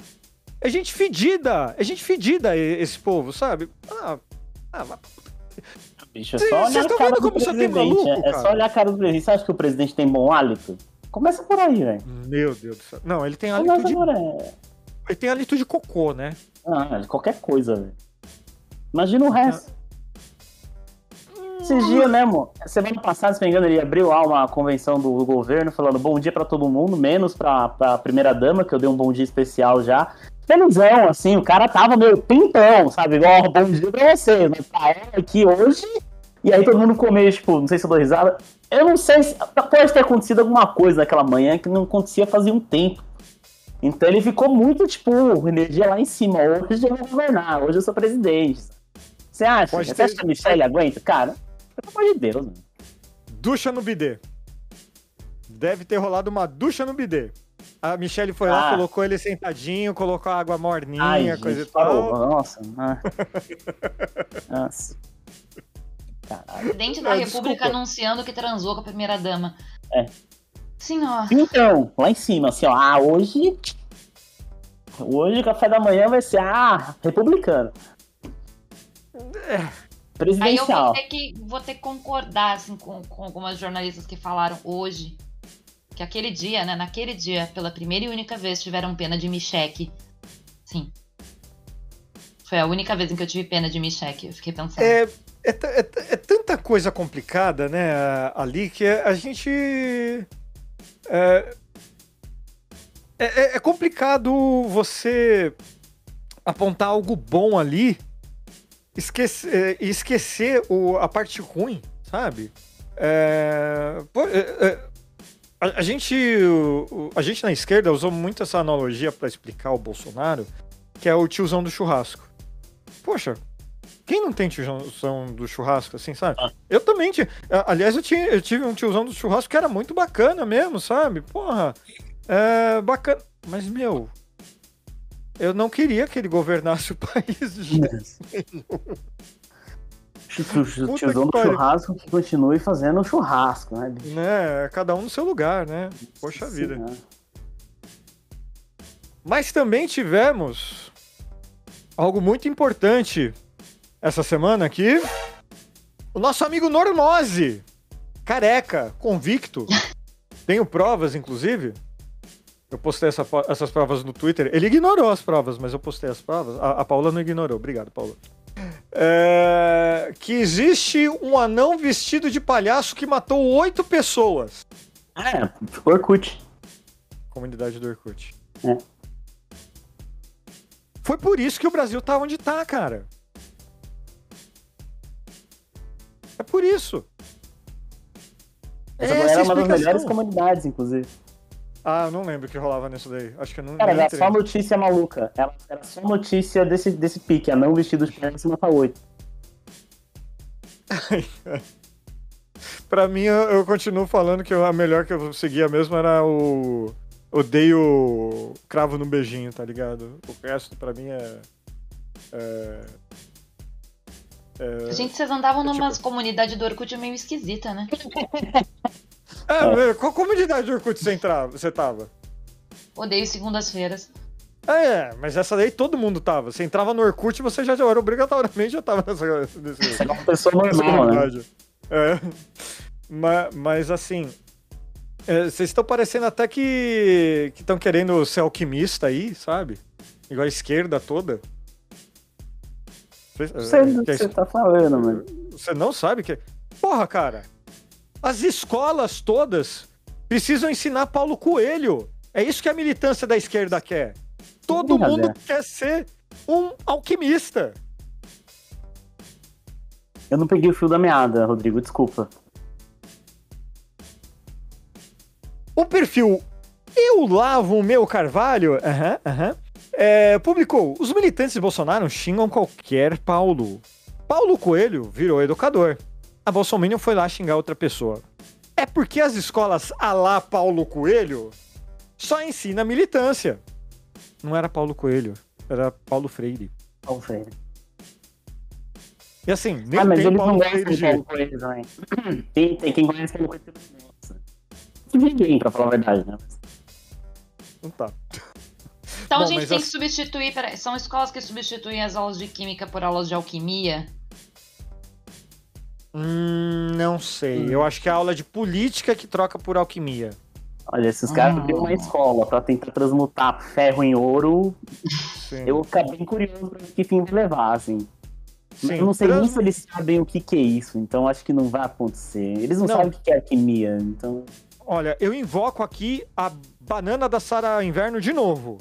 É gente fedida. É gente fedida esse povo, sabe? Ah, ah, vai- Bicho, é Cês- só olhar cês a cara do tem presidente. maluco, é, é só olhar a cara do presidente. Você acha que o presidente tem bom hálito? Começa por aí, velho. meu Deus do céu. Não, ele tem hálito Começa de, por aí. ele tem hálito de cocô, né? Ah, de qualquer coisa, velho. Imagina o resto. Esses dias mesmo, semana passada, se não me engano, ele abriu lá uma convenção do, governo falando bom dia pra todo mundo, menos pra, pra primeira dama, que eu dei um bom dia especial já. Felizão, assim, o cara tava meio pintão, sabe? Igual, "Ó, bom dia pra você, mas pra ela aqui hoje. E aí todo mundo meio, tipo, não sei se eu dou risada. Eu não sei se. Pode ter acontecido alguma coisa naquela manhã que não acontecia fazia um tempo. Então ele ficou muito, tipo, energia lá em cima. Hoje eu vou governar, hoje eu sou presidente. Você acha? Pode Você ter- acha que a Michelle aguenta? Cara, pelo amor de Deus, mano. Ducha no bidê. Deve ter rolado uma ducha no bidê. A Michelle foi lá, Ah. colocou ele sentadinho, colocou água morninha, Ai, coisa e gente, parou. tal. Nossa. ah. Nossa. Caralho. Presidente da Ah, República desculpa. anunciando que transou com a primeira dama. É. Senhor. Então, lá em cima, assim, ó. Ah, hoje. Hoje o café da manhã vai ser, ah, republicano. É. Aí eu vou ter que, vou ter que concordar assim, com, com algumas jornalistas que falaram hoje que aquele dia, né? Naquele dia, pela primeira e única vez, tiveram pena de Micheque. Sim. Foi a única vez em que eu tive pena de Micheque. Eu fiquei pensando. É, é, é é tanta coisa complicada, né, ali, que a gente. É, é, é complicado você apontar algo bom ali esquecer, e esquecer o, a parte ruim, sabe? É, pô, é, é, a, a gente, a gente na esquerda usou muito essa analogia para explicar o Bolsonaro, que é o tiozão do churrasco. Poxa, quem não tem tiozão do churrasco, assim, sabe? Ah. Eu também tinha. Aliás, eu, tinha, eu tive um tiozão do churrasco que era muito bacana mesmo, sabe? Porra, é bacana. Mas, meu, eu não queria que ele governasse o país. gente. O Puta tiozão do churrasco que continue fazendo churrasco, né, bicho? né? Cada um no seu lugar, né? Poxa Sim, vida. né? Mas também tivemos algo muito importante essa semana aqui. O nosso amigo Normose, careca, convicto. Tenho provas, inclusive. Eu postei essa essas provas no Twitter. Ele ignorou as provas, mas eu postei as provas. A, a Paula não ignorou. Obrigado, Paula. É, que existe um anão vestido de palhaço que matou oito pessoas. É, Orkut. Comunidade do Orkut. É. Foi por isso que o Brasil tá onde tá, cara. É por isso. Essa Essa é uma das melhores comunidades, inclusive. Ah, eu não lembro o que rolava nisso daí. Acho que eu não Cara, era entrei. só notícia maluca. Era, era só notícia desse, desse pique. Anão vestido de palhaço mata oito. Pra mim, eu, eu continuo falando que a melhor que eu seguia mesmo era o. Odeio cravo no beijinho, tá ligado? O resto, pra mim, é. É. é- Gente, vocês andavam tipo- numa comunidade do Orkut meio esquisita, né? É, qual comunidade do Orkut você, entrava, você tava? Odeio segundas-feiras. Ah, é, mas essa daí todo mundo tava. Você entrava no Orkut, você já era obrigatoriamente já tava nessa, nesse, Você é uma pessoa normal, né? É. Mas, mas assim, é, vocês estão parecendo até que estão querendo ser alquimista aí, sabe? Igual a esquerda toda. Vocês- Não sei é, do que que você tá falando, mano. Você não sabe que. Porra, cara! As escolas todas precisam ensinar Paulo Coelho. É isso que a militância da esquerda quer. Todo Sim, mundo quer ser um alquimista. Eu não peguei o fio da meada, Rodrigo, desculpa. O perfil Eu Lavo o Meu Carvalho aham, aham, é, publicou: Os militantes de Bolsonaro xingam qualquer Paulo. Paulo Coelho virou educador. A Bolsonaro foi lá xingar outra pessoa. É porque as escolas a lá Paulo Coelho só ensina militância. Não era Paulo Coelho, era Paulo Freire. Paulo Freire. E assim, nem Ah, mas tem eles Paulo não Freire de Paulo. Coelho também. Tem, tem quem conhece Paulo Coelho também gosta. Ninguém, pra falar a verdade, né? Não tá. Então Bom, a gente tem as- que substituir. peraí, são escolas que substituem as aulas de química por aulas de alquimia. Hum, não sei. Eu acho que é a aula de política que troca por alquimia. Olha, esses caras Ah. abriram uma escola pra tentar transmutar ferro em ouro. Sim. Eu ficar bem curioso pra ver que fim vai levar, assim. Mas Sim, eu não sei nem trans- se eles sabem o que, que é isso, então acho que não vai acontecer. Eles não, Não. sabem o que que é alquimia, então. Olha, eu invoco aqui a banana da Sara Inverno de novo.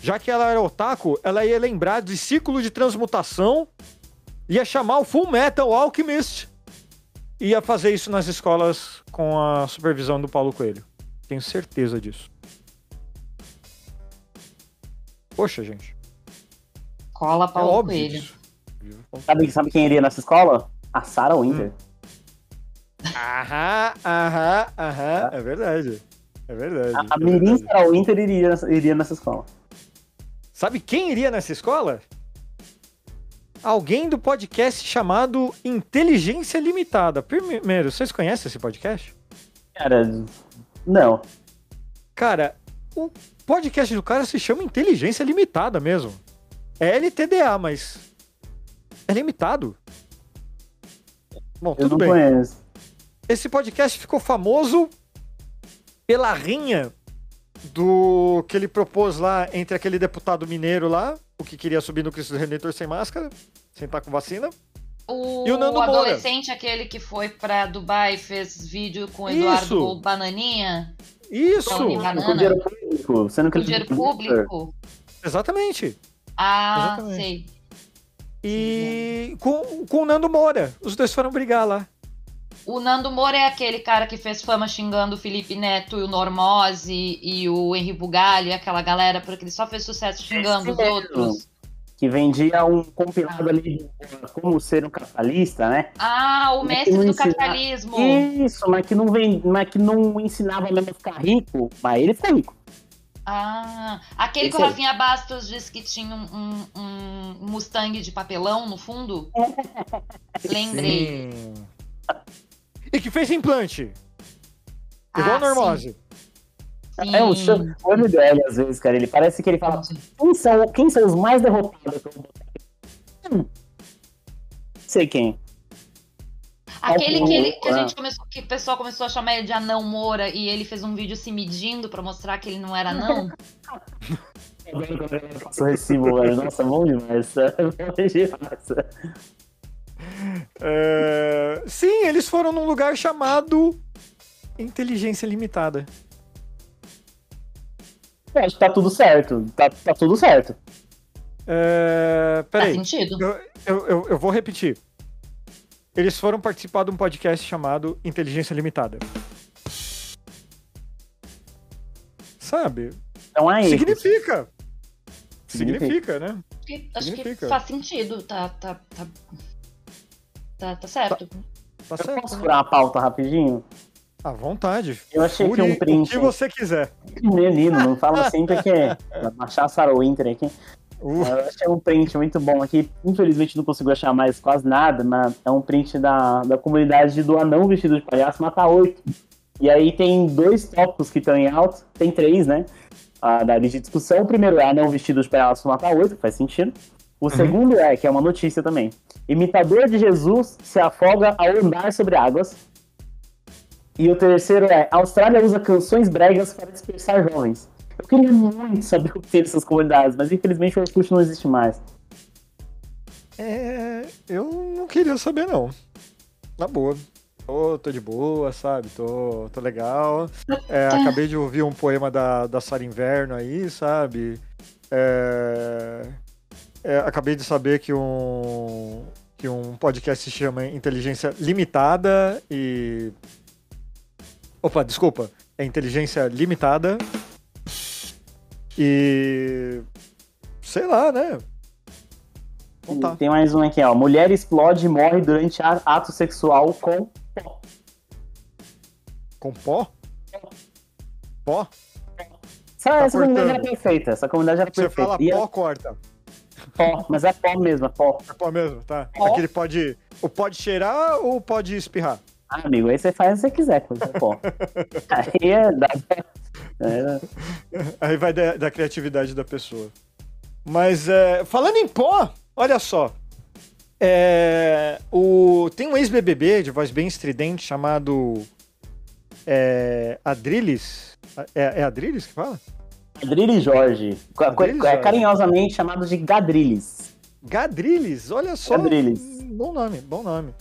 Já que ela era otaku, ela ia lembrar de ciclo de transmutação, ia chamar o Full Metal Alchemist. Ia fazer isso nas escolas com a supervisão do Paulo Coelho. Tenho certeza disso. Poxa, gente. Cola É Paulo óbvio Coelho. disso. Sabe, sabe quem iria nessa escola? A Sarah Winter. Aham, aham, aham. É verdade. É verdade. A, a é Mirim. Sarah Winter iria, iria nessa escola. Sabe quem iria nessa escola? Alguém do podcast chamado Inteligência Limitada. Primeiro, vocês conhecem esse podcast? Cara, não. Cara, o podcast do cara se chama Inteligência Limitada mesmo. É LTDA, mas é limitado. Bom, Eu tudo não bem. conheço. Esse podcast ficou famoso pela rinha do que ele propôs lá entre aquele deputado mineiro lá, o que queria subir no Cristo Redentor sem máscara, sem estar com vacina. O, E o Nando Moura? adolescente, aquele que foi pra Dubai e fez vídeo com o Eduardo Isso. Bananinha, Isso! Banana. Com dinheiro público, sendo que com dinheiro público. Exatamente. Ah, Exatamente. sei. E com, com o Nando Moura. Os dois foram brigar lá. O Nando Moura é aquele cara que fez fama xingando o Felipe Neto e o Normose e o Henri Bugalho e aquela galera, porque ele só fez sucesso xingando os mesmo. outros. que vendia um compilado ali de como ser um capitalista, né? Ah, o mestre que do ensina- capitalismo. Isso, mas que não vem, mas que não ensinava mesmo a ficar rico, mas ele ficou rico. Ah, aquele que Esse o aí. Rafinha Bastos disse que tinha um, um- um Mustang de papelão no fundo. Lembrei. Sim. E que fez implante. Igual Ah, o Normose. Sim. É o chamo o dele, às vezes, cara. Ele parece que ele fala: quem são, quem são os mais derrotados? que eu vou botar aqui?" Hum, sei quem. Aquele que, ele, que a Ah. gente começou, que o pessoal começou a chamar ele de anão Moura e ele fez um vídeo se medindo pra mostrar que ele não era anão. Agora quando ele recibo, velho. Nossa, bom demais. Bom demais. É, Sim, eles foram num lugar chamado Inteligência Limitada. Que tá tudo certo. Tá, tá tudo certo. É... Faz Peraí, sentido? eu, eu, eu, eu vou repetir. Eles foram participar de um podcast chamado Inteligência Limitada. Sabe? Então é isso. Significa. Significa. Significa, né? Acho que, acho que Significa. faz sentido. Tá, tá, tá, tá, tá certo. Tá Eu certo. posso né? furar uma pauta rapidinho? À vontade. Eu achei que um print. O que você quiser. Menino, não fala assim porque vai achar a Sarah Winter aqui. Uh, Eu achei um print muito bom aqui. Infelizmente não consigo achar mais quase nada, mas é um print da, da comunidade do anão vestido de palhaço matar oito. E aí tem dois tópicos que estão em alto, tem três, né? A da área de discussão. O primeiro é anão vestido de palhaço matar oito, que faz sentido. O segundo é, que é uma notícia também. Imitador de Jesus se afoga ao andar sobre águas. E o terceiro é, Austrália usa canções bregas para dispersar jovens. Eu queria muito saber o que tem nessas comunidades, mas infelizmente o Orkut não existe mais. é, eu não queria saber, não. Na boa. Tô, tô de boa, sabe? Tô, tô legal. É, acabei de ouvir um poema da, da Sara Inverno aí, sabe? É, é, acabei de saber que um, que um podcast se chama Inteligência Limitada e. Opa, desculpa. É Inteligência Limitada. E. Sei lá, né? Então tá. Tem mais um aqui, ó. Mulher explode e morre durante ato sexual com Com pó? Pó? Essa, Tá essa comunidade era perfeita. Essa comunidade era Você perfeita. fala E é pó, corta. Pó, mas é pó mesmo, é pó. É pó mesmo, tá? Pó? Aquele pode. O pode cheirar ou pode espirrar? Ah, amigo, aí você faz o que você quiser com esse pó. aí é. Dá, é Aí vai da, da criatividade da pessoa. Mas é, falando em pó, olha só. É, o, tem um ex-BBB de voz bem estridente chamado é, Adriles. É, é Adriles que fala? Gadriles Jorge. Jorge. carinhosamente chamado de Gadriles. Gadriles, olha só. Gadriles. Bom nome, bom nome.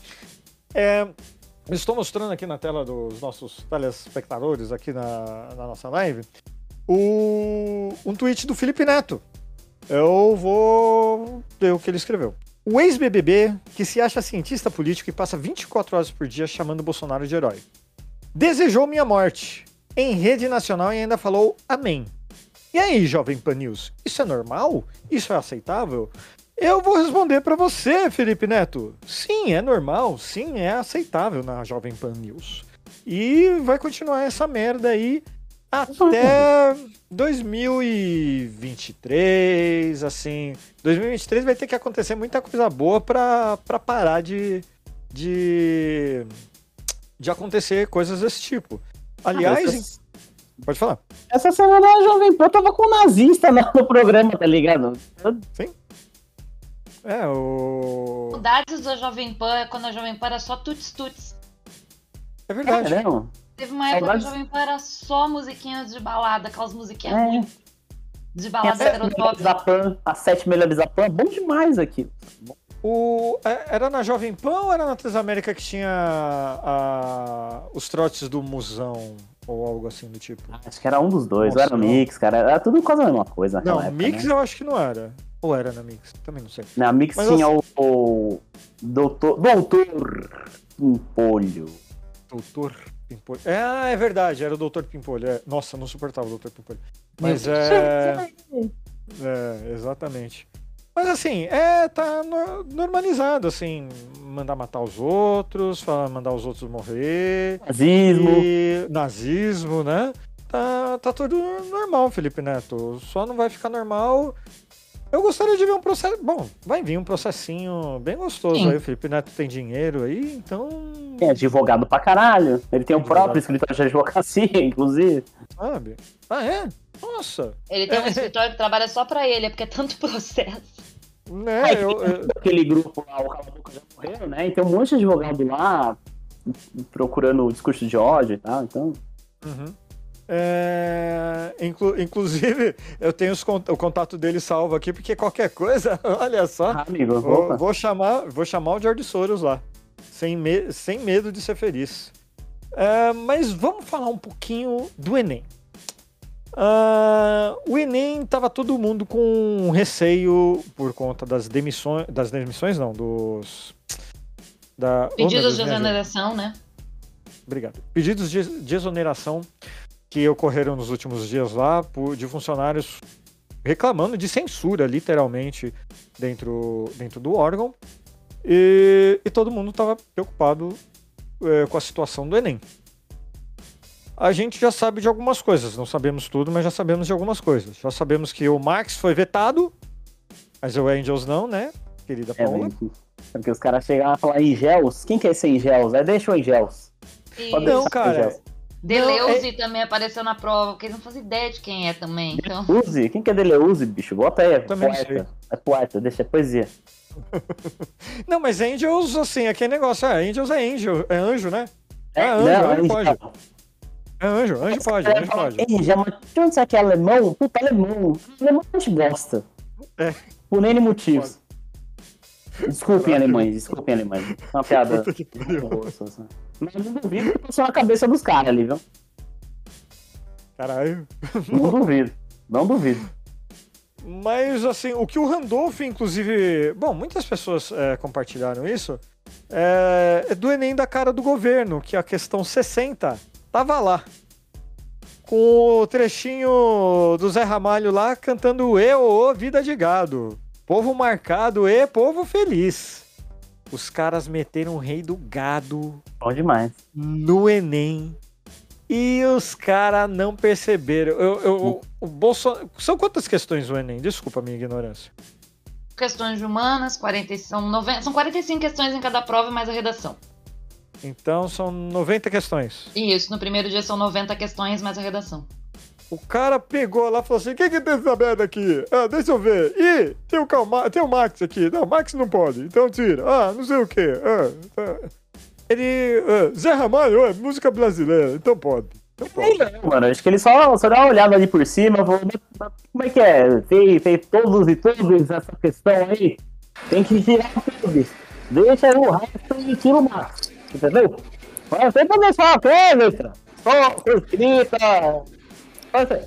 É, estou mostrando aqui na tela dos nossos telespectadores, aqui na, na nossa live, o, um tweet do Felipe Neto. Eu vou ler o que ele escreveu. O ex-BBB, que se acha cientista político e passa 24 horas por dia chamando Bolsonaro de herói, desejou minha morte em rede nacional e ainda falou amém. E aí, Jovem Pan News, isso é normal? Isso é aceitável? Eu vou responder pra você, Felipe Neto. Sim, é normal. Sim, é aceitável na Jovem Pan News. E vai continuar essa merda aí até 2023, assim. 2023 vai ter que acontecer muita coisa boa pra, pra parar de, de, de acontecer coisas desse tipo. Aliás, Ah, essa, pode falar. essa semana a Jovem Pan tava com um nazista no programa, tá ligado? É, o. Saudades da Jovem Pan é quando a Jovem Pan era só tuts-tuts. É verdade. Caramba. Teve uma época que Saudades. a Jovem Pan era só musiquinhas de balada, aquelas musiquinhas É. muito de balada heterotópica. da Pan, as sete melhores da Pan, bom demais aqui. O, é- era na Jovem Pan ou era na Transamérica que tinha a- os trotes do Musão? Ou algo assim do tipo? Acho que era um dos dois, Nossa, ou era o não. Mix, cara. Era tudo quase a mesma coisa Não, época, Mix né? eu acho que não era. Ou era na Mix? Também não sei. Na Mix Mas tinha o, o Doutor, Doutor Pimpolho. Doutor Pimpolho. É, ah, é verdade, era o Doutor Pimpolho. é. Nossa, não suportava o Doutor Pimpolho. Mas é. É, exatamente. Mas assim, é, tá no- normalizado, assim, mandar matar os outros, mandar os outros morrer. Nazismo. E nazismo, né? Tá, tá tudo normal, Felipe Neto. Só não vai ficar normal. Eu gostaria de ver um processo. Bom, vai vir um processinho bem gostoso Sim. aí. O Felipe Neto tem dinheiro aí, então. Tem advogado pra caralho. Ele tem o próprio escritório de advocacia, inclusive. Sabe? Ah, é? Nossa! Ele tem um escritório que trabalha só pra ele, é porque é tanto processo. Né? Aí, eu, eu- Aquele grupo lá, o Cala a Boca já morreu, né? E tem um monte de advogado lá procurando o discurso de ódio e tal. Então, Uhum. É, inclu- inclusive, eu tenho os o contato dele salvo aqui, porque qualquer coisa, olha só, ah, amigo, vou, vou chamar, vou chamar o George Soros lá, sem, me- sem medo de ser feliz. É, mas vamos falar um pouquinho do Enem. Ah, o Enem tava todo mundo com receio por conta das demissões, das demissões não, dos da, oh, Pedidos Deus, de exoneração, né? Obrigado. Pedidos de, de exoneração que ocorreram nos últimos dias lá por, de funcionários reclamando de censura, literalmente, dentro, dentro do órgão. E, e todo mundo estava preocupado é, com a situação do Enem. A gente já sabe de algumas coisas, não sabemos tudo, mas já sabemos de algumas coisas. Já sabemos que o Max foi vetado, mas o Angels não, né, querida É, Paula? velho. Porque os caras chegaram a falar Ingels. Quem que é esse Ingels? Aí deixa o Ingels. Pode Não, deixar o cara. Ingels. Deleuze também apareceu na prova, porque eles não fazem ideia de quem é também. Então, Deleuze? Quem que é Deleuze, bicho? Bota aí, é não poeta. É poeta, deixa, é poesia. Não, mas Angels, assim, aquele negócio, é, Angels é angel, é anjo, né? É, Ah, anjo, não, anjo é pode. É anjo, anjo pode, anjo pode. Angel, mas de onde você que é alemão? Puta, alemão. Alemão a gente gosta. É. Por N motivos. Desculpem, alemães, desculpem, alemães. É uma piada. Puta que pariu. Mas não duvido que passou na cabeça dos caras ali, viu? Caralho. Não duvido. Não duvido. Mas, assim, o que o Randolph, inclusive. Bom, muitas pessoas é, compartilharam isso. É, é do Enem da cara do governo, que a questão 60 tava lá. Com o trechinho do Zé Ramalho lá cantando E, ô, vida de gado. Povo marcado, e povo feliz. Os caras meteram o rei do gado Bom demais. no Enem. E os caras não perceberam. Eu, eu- o Bolsonaro. São quantas questões o Enem? Desculpa a minha ignorância. questões de humanas, 40, são, 90, são 45 questões em cada prova mais a redação. Então são 90 questões. Isso, no primeiro dia são 90 questões mais a redação. O cara pegou lá e falou assim: o que, que tem essa merda aqui? Ah, deixa eu ver. Ih, tem o, Calma, tem o Max aqui. Não, Max não pode, então tira. Ah, não sei o quê. Ah, tá. Ele. ah, Zé Ramalho é música brasileira, então pode. Então pode. Não, mano, acho que ele só, só dá uma olhada ali por cima, falou, "Mas como é que é? Fez, fez todos e todos essa questão aí? Tem que tirar todos. Deixa o resto e tira o Max. Entendeu? Mas tenta deixar uma coisa, só com escrita. Faz aí.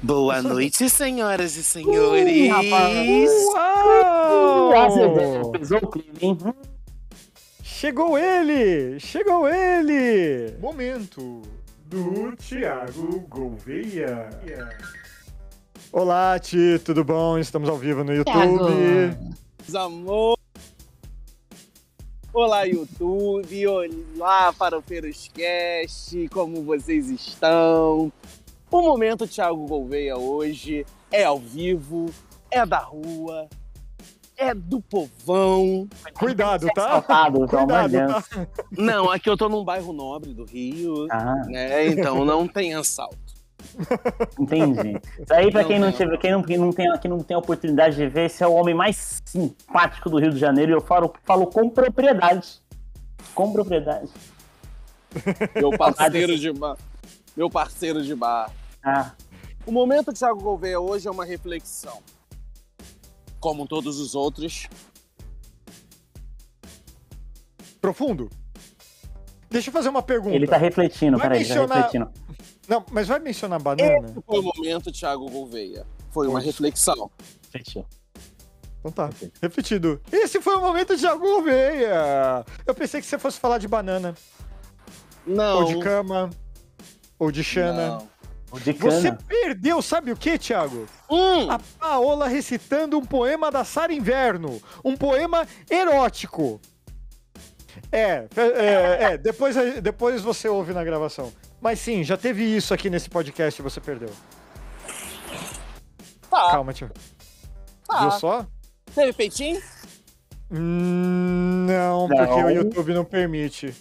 Boa noite, senhoras e senhores. rapaz. Você vê, Uau! pesou o clima, hein? Chegou ele! Chegou ele! Momento do Thiago Gouveia. Olá, Ti, tudo bom? Estamos ao vivo no YouTube. Meus amor. Olá, YouTube. Olá, Farofeiros Cast. Como vocês estão? O momento Thiago Gouveia hoje é ao vivo, é da rua, é do povão. Cuidado, tá? Assaltado, de Cuidado, tá? Não, aqui eu tô num bairro nobre do Rio, Ah, né? Então não tem assalto. entendi. Isso aí, pra Não, quem não, não. tiver, quem não, quem não tem, quem não tem a oportunidade de ver, esse é o homem mais simpático do Rio de Janeiro e eu falo, falo com propriedade. Com propriedade. Meu parceiro de bar. Meu parceiro de bar. Ah, O momento Thiago Gouveia hoje é uma reflexão. Como todos os outros. Profundo. Deixa eu fazer uma pergunta. ele tá refletindo, Vai peraí, ele tá mencionar- refletindo. Não, mas vai mencionar banana? Esse foi o momento Thiago Gouveia. Foi uma reflexão. Refletiu. Então tá. Repetido. Esse foi o momento de Gouveia. Eu pensei que você fosse falar de banana, Não. ou de cama, ou de Xana. não. Você perdeu, sabe o que, Thiago? Hum, A Paola recitando um poema da Sara Inverno. Um poema erótico. É, é, é, depois, depois você ouve na gravação. Mas sim, já teve isso aqui nesse podcast e você perdeu. tá, Calma, tio. tá. Viu só? Teve peitinho? Hum, não, porque Não. o YouTube não permite.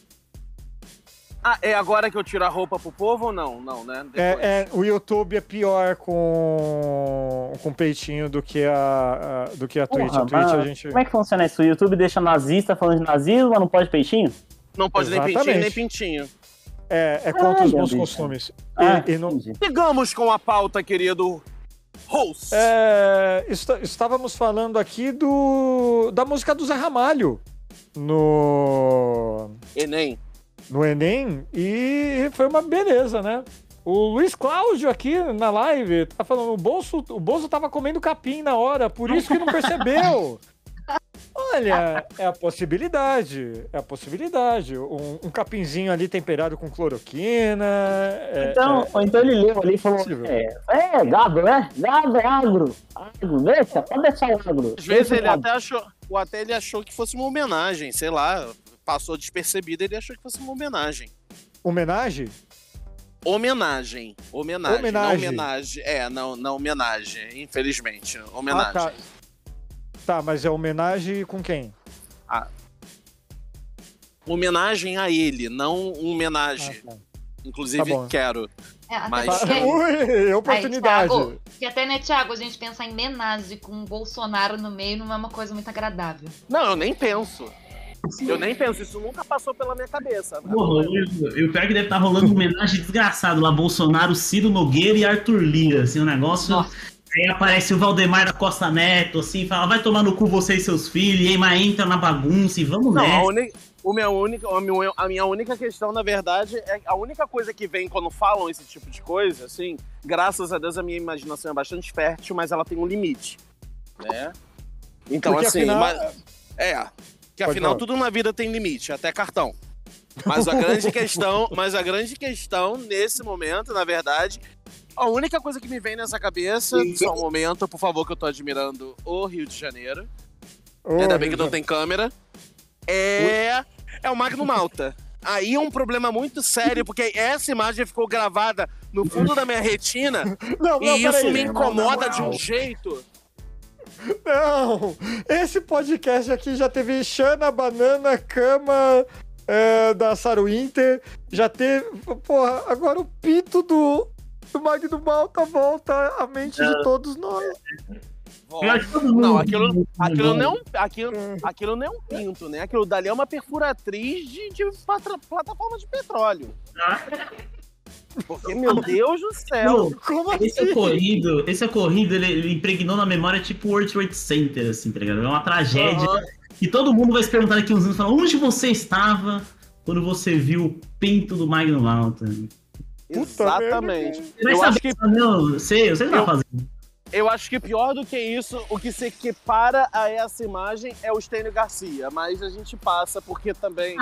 Ah, é agora que eu tiro a roupa pro povo ou não? Não, né? É, é, o YouTube é pior com, com peitinho do que a, a- do que a Twitch. Porra, a Twitch a gente. Como é que funciona isso? O YouTube deixa nazista falando de nazismo, mas não pode peitinho? Não pode nem peitinho Exatamente. nem pintinho. É, é contra Ah, os bons costumes. E- Ah, e não, entendi. Sigamos com a pauta, querido host. É, está- estávamos falando aqui do da música do Zé Ramalho no, Enem. No Enem e foi uma beleza, né? O Luiz Cláudio aqui na live tá falando, o Bolso, o Bolso tava comendo capim na hora, por isso que não percebeu. Olha, é a possibilidade, é a possibilidade. Um, um capinzinho ali temperado com cloroquina. é- Então, ou então ele leu ali e falou: Possível. é, é, gado, né? Gado é agro. Agro, deixa, pode deixar o agro. Às vezes ele até achou, ou até ele achou que fosse uma homenagem, sei lá, passou despercebido, ele achou que fosse uma homenagem. Homenagem? Homenagem, homenagem, Homenagem. não homenagem. É, não, não homenagem, infelizmente, homenagem. Ah, tá. Tá, mas é homenagem com quem? Homenagem a ele, não homenagem. Ah, tá. Inclusive, Tá quero. É, até Mas- porque- Ui, oportunidade. Aí, Thiago, que até, né, Thiago, a gente pensar em Menazzi com o Bolsonaro no meio não é uma coisa muito agradável. Não, eu nem penso. Eu nem penso, isso nunca passou pela minha cabeça. Porra, e e o pior é que deve estar rolando uma homenagem desgraçada lá, Bolsonaro, Ciro Nogueira e Arthur Lira, assim, o negócio. Nossa. Aí aparece o Valdemar da Costa Neto, assim, fala, vai tomar no cu você e seus filhos, e aí mas entra na bagunça e vamos Não, a, nessa. uni- o minha única, a, minha, a minha única questão, na verdade, é a única coisa que vem quando falam esse tipo de coisa, assim, graças a Deus a minha imaginação é bastante fértil, mas ela tem um limite, né? Então, Porque assim, afinal- mas- é, que afinal tudo na vida tem limite, até cartão. Mas a grande questão, mas a grande questão nesse momento, na verdade, a única coisa que me vem nessa cabeça, só um momento, por favor, que eu tô admirando o Rio de Janeiro. Ô, Ainda bem que não tem câmera. É. É o Magno Malta. Aí é um problema muito sério, porque essa imagem ficou gravada no fundo da minha retina Não, não, e isso peraí. me incomoda de um jeito. Não! Esse podcast aqui já teve Xana, Banana, Cama é, da Saru Inter. Já teve. Porra, agora o pito do, do Magno Malta volta à mente de todos nós. Não, aquilo, aquilo, não, é um- aquilo, aquilo não é um pinto, né? Aquilo dali é uma perfuratriz de, de plataforma de petróleo. Porque, meu Deus do céu. Pô, Como Esse assim? ocorrido, esse ocorrido, ele, ele impregnou na memória tipo World Trade Center, assim, tá ligado? É uma tragédia. Aham. E todo mundo vai se perguntar daqui uns anos, falar, onde você estava quando você viu o pinto do Magno Malta? Puta Exatamente. Você vai Eu saber acho que. Não, sei, eu sei o que Eu- tá fazendo. Eu acho que pior do que isso, o que se equipara a essa imagem é o Stênio Garcia, mas a gente passa porque também.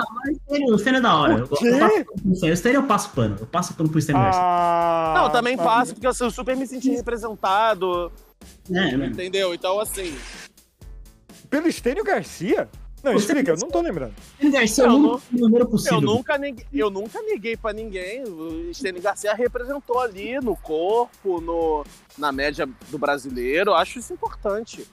O Stênio é da hora. Eu, passo Stênio. O Stênio eu passo pano. Eu passo pano pro Stênio Garcia. Ah, Não, também tá. passa porque eu super me senti representado, É, né? entendeu? Então, assim, Pelo Estênio Garcia? Não, explica, eu não tô lembrando. Garcia é Eu o não- único número possível. Eu nunca, neguei, eu nunca neguei pra ninguém. O Stênio Garcia representou ali no corpo, no, na média do brasileiro. Eu acho isso importante.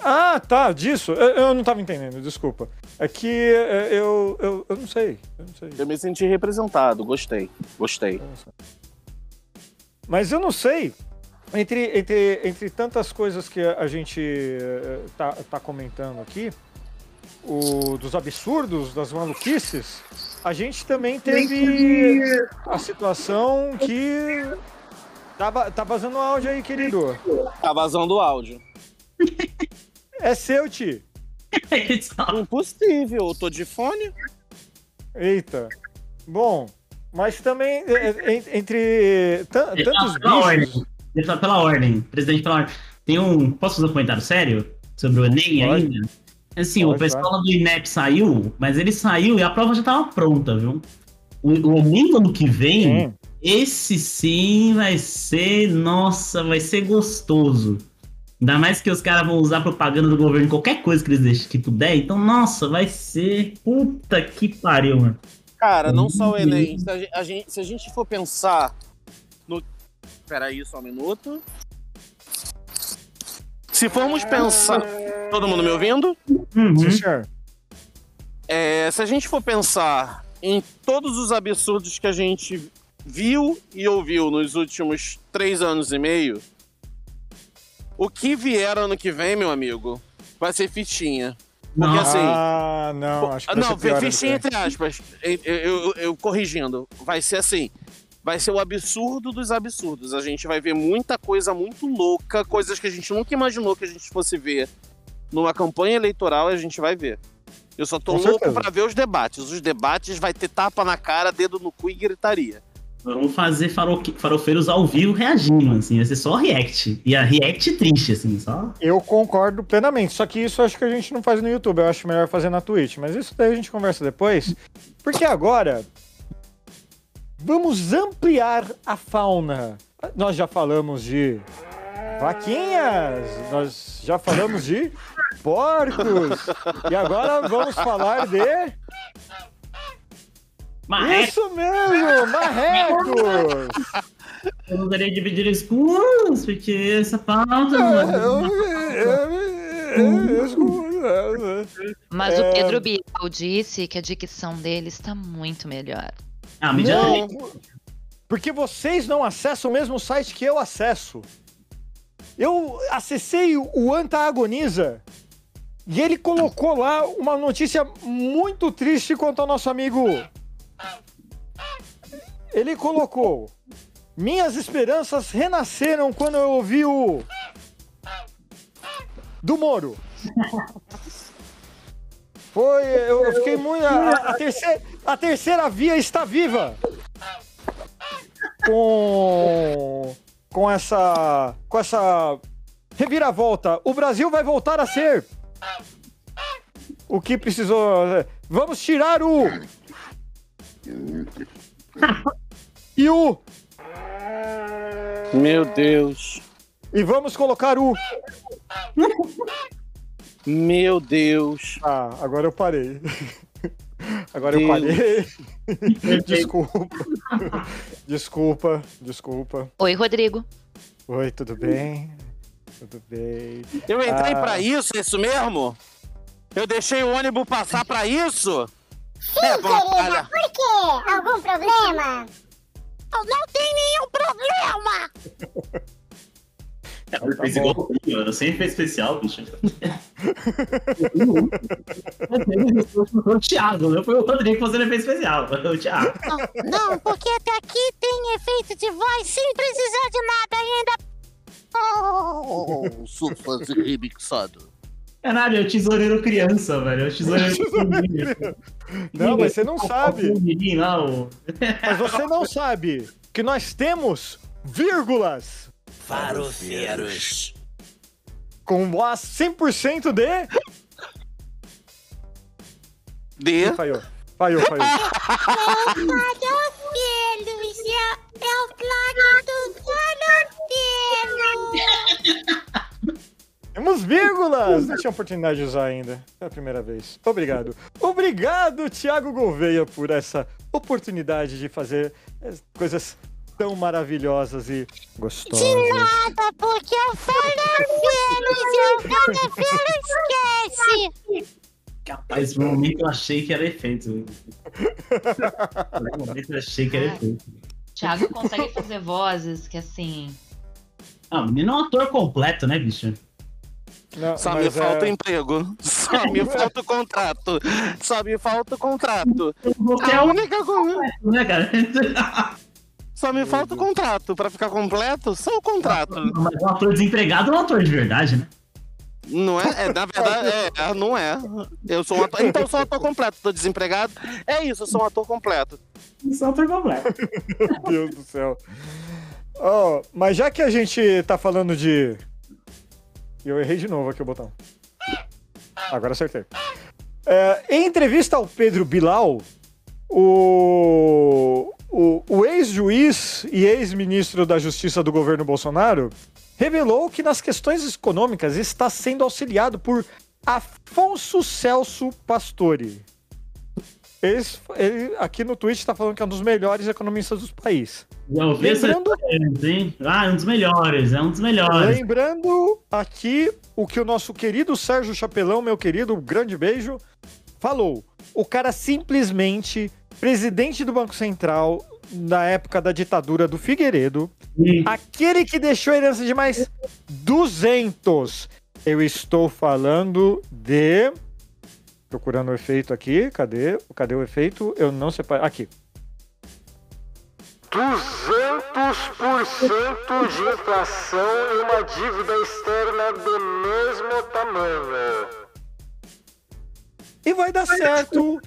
Ah, tá, disso. Eu, eu não tava entendendo, desculpa. É que é, eu, eu, eu não sei. Eu não sei. Eu me senti representado. Gostei. Gostei. Mas eu não sei. Entre, entre, entre tantas coisas que a gente eh, tá, tá comentando aqui, o, dos absurdos, das maluquices, a gente também teve a situação que. Tá, tá vazando áudio aí, querido. Tá vazando o áudio. É seu, Ti. Impossível. Eu tô de fone. Eita. Bom, mas também é, é, en- entre tan- tantos bichos. Deixa pela ordem. Presidente, pela ordem. Tem um. Posso fazer um comentário sério sobre o Enem Pode. ainda? Assim, Pode, o pessoal do INEP saiu, mas ele saiu e a prova já tava pronta, viu? O, o Enem do ano que vem, Sim. esse sim vai ser. Nossa, vai ser gostoso. Ainda mais que os caras vão usar propaganda do governo em qualquer coisa que eles deixem que puder. Então, nossa, vai ser. Puta que pariu, mano. Cara, não só o Enem. Se a, gen- a gente, se a gente for pensar. Peraí, só um minuto. Se formos pensar. Todo mundo me ouvindo? Uhum. Sim, senhor. É, se a gente for pensar em todos os absurdos que a gente viu e ouviu nos últimos três anos e meio, o que vier ano que vem, meu amigo, vai ser fichinha. Porque Nossa. assim. Ah, não, acho que vai não, ser pior que vem. entre aspas. Eu, eu- eu corrigindo. Vai ser assim. Vai ser o absurdo dos absurdos. A gente vai ver muita coisa muito louca, coisas que a gente nunca imaginou que a gente fosse ver numa campanha eleitoral, a gente vai ver. Eu só tô Com louco certeza. pra ver os debates. Os debates vai ter tapa na cara, dedo no cu e gritaria. Vamos fazer faroque- farofeiros ao vivo reagindo, assim. Vai ser só react. E a react triste, assim, só. Eu concordo plenamente, só que isso acho que a gente não faz no YouTube, eu acho melhor fazer na Twitch, mas isso daí a gente conversa depois, porque agora vamos ampliar a fauna. Nós já falamos de vaquinhas, nós já falamos de porcos, e agora vamos falar de Mas isso mesmo, marrecos. eu não gostaria de dividir escuros, porque essa pauta. Eu- eu- eu- eu escuto. Mas o É. Pedro Bial disse que a dicção dele está muito melhor. Ah, mídia Não, porque vocês não acessam o mesmo site que eu acesso. Eu acessei o Antaagoniza e ele colocou lá uma notícia muito triste quanto ao nosso amigo. Ele colocou: Minhas esperanças renasceram quando eu ouvi o. Do Moro. Foi. Eu eu fiquei muito. A, a terceira, a terceira via está viva! Com. Com essa. Com essa. Reviravolta. O Brasil vai voltar a ser. O que precisou. Vamos tirar o. E o. Meu Deus. E vamos colocar o. Meu Deus. Ah, agora eu parei. Agora eu Deus. parei. Desculpa. Desculpa, desculpa. Oi, Rodrigo. Oi, tudo bem? Tudo bem. Eu entrei Ah. pra isso, é isso mesmo? Eu deixei o ônibus passar pra isso? Sim, é, Querida, por quê? Algum problema? Não tem nenhum problema! Ele fez igual o Rodrigo, mano. Sempre fez especial, bicho. Foi o Thiago, não foi o Rodrigo fazendo efeito especial. Foi o Thiago. Não, porque até aqui tem efeito de voz sem precisar de nada ainda. Oh, sou fazer remixado. Caralho, é o tesoureiro criança, velho. É o tesoureiro Não, mas você não sabe. Mas você não sabe que nós temos vírgulas Farofeiros. com voz 100% de. D. Falhou. Falhou, falhou. Farofeiros, é, é o plano do farofeiro. Temos vírgula! Mas não tinha oportunidade de usar ainda. É a primeira vez. Obrigado. Obrigado, Thiago Gouveia, por essa oportunidade de fazer coisas tão maravilhosas e gostosas. De nada, porque eu falo Vênus e eu falo Vênus esquece. Rapaz, no momento eu achei que era efeito. No momento eu achei que era efeito. Thiago consegue fazer vozes que assim. Ah, o menino é um ator completo, né, bicho? Não, Só me mas, falta é, emprego. Só me falta o contrato. Só me falta o contrato. Você é A única coisa. né, cara? Só me falta o contrato. Pra ficar completo, só o contrato. Mas um ator desempregado é um ator de verdade, né? Não é? é na verdade, é, é, não é. Eu sou um ator. Então eu sou um ator completo. Tô desempregado. É isso, eu sou um ator completo. Isso é um ator completo. Meu Deus do céu. Ó, mas já que a gente tá falando de. Eu errei de novo aqui o botão. Agora acertei. É, em entrevista ao Pedro Bilal, o, o, o ex-juiz e ex-ministro da Justiça do governo Bolsonaro revelou que nas questões econômicas está sendo auxiliado por Afonso Celso Pastore. Eles- ele aqui no Twitch está falando que é um dos melhores economistas do país. Já ouvi essa Lembrando- hein? Ah, é um dos melhores, é um dos melhores. Lembrando aqui o que o nosso querido Sérgio Chapelão, meu querido, grande beijo, falou. O cara simplesmente, presidente do Banco Central, na época da ditadura do Figueiredo, Hum, aquele que deixou a herança de mais 200. Eu estou falando de. Procurando o efeito aqui. Cadê? Cadê o efeito? Eu não separei. Aqui. 200% de inflação e uma dívida externa do mesmo tamanho. E vai dar certo,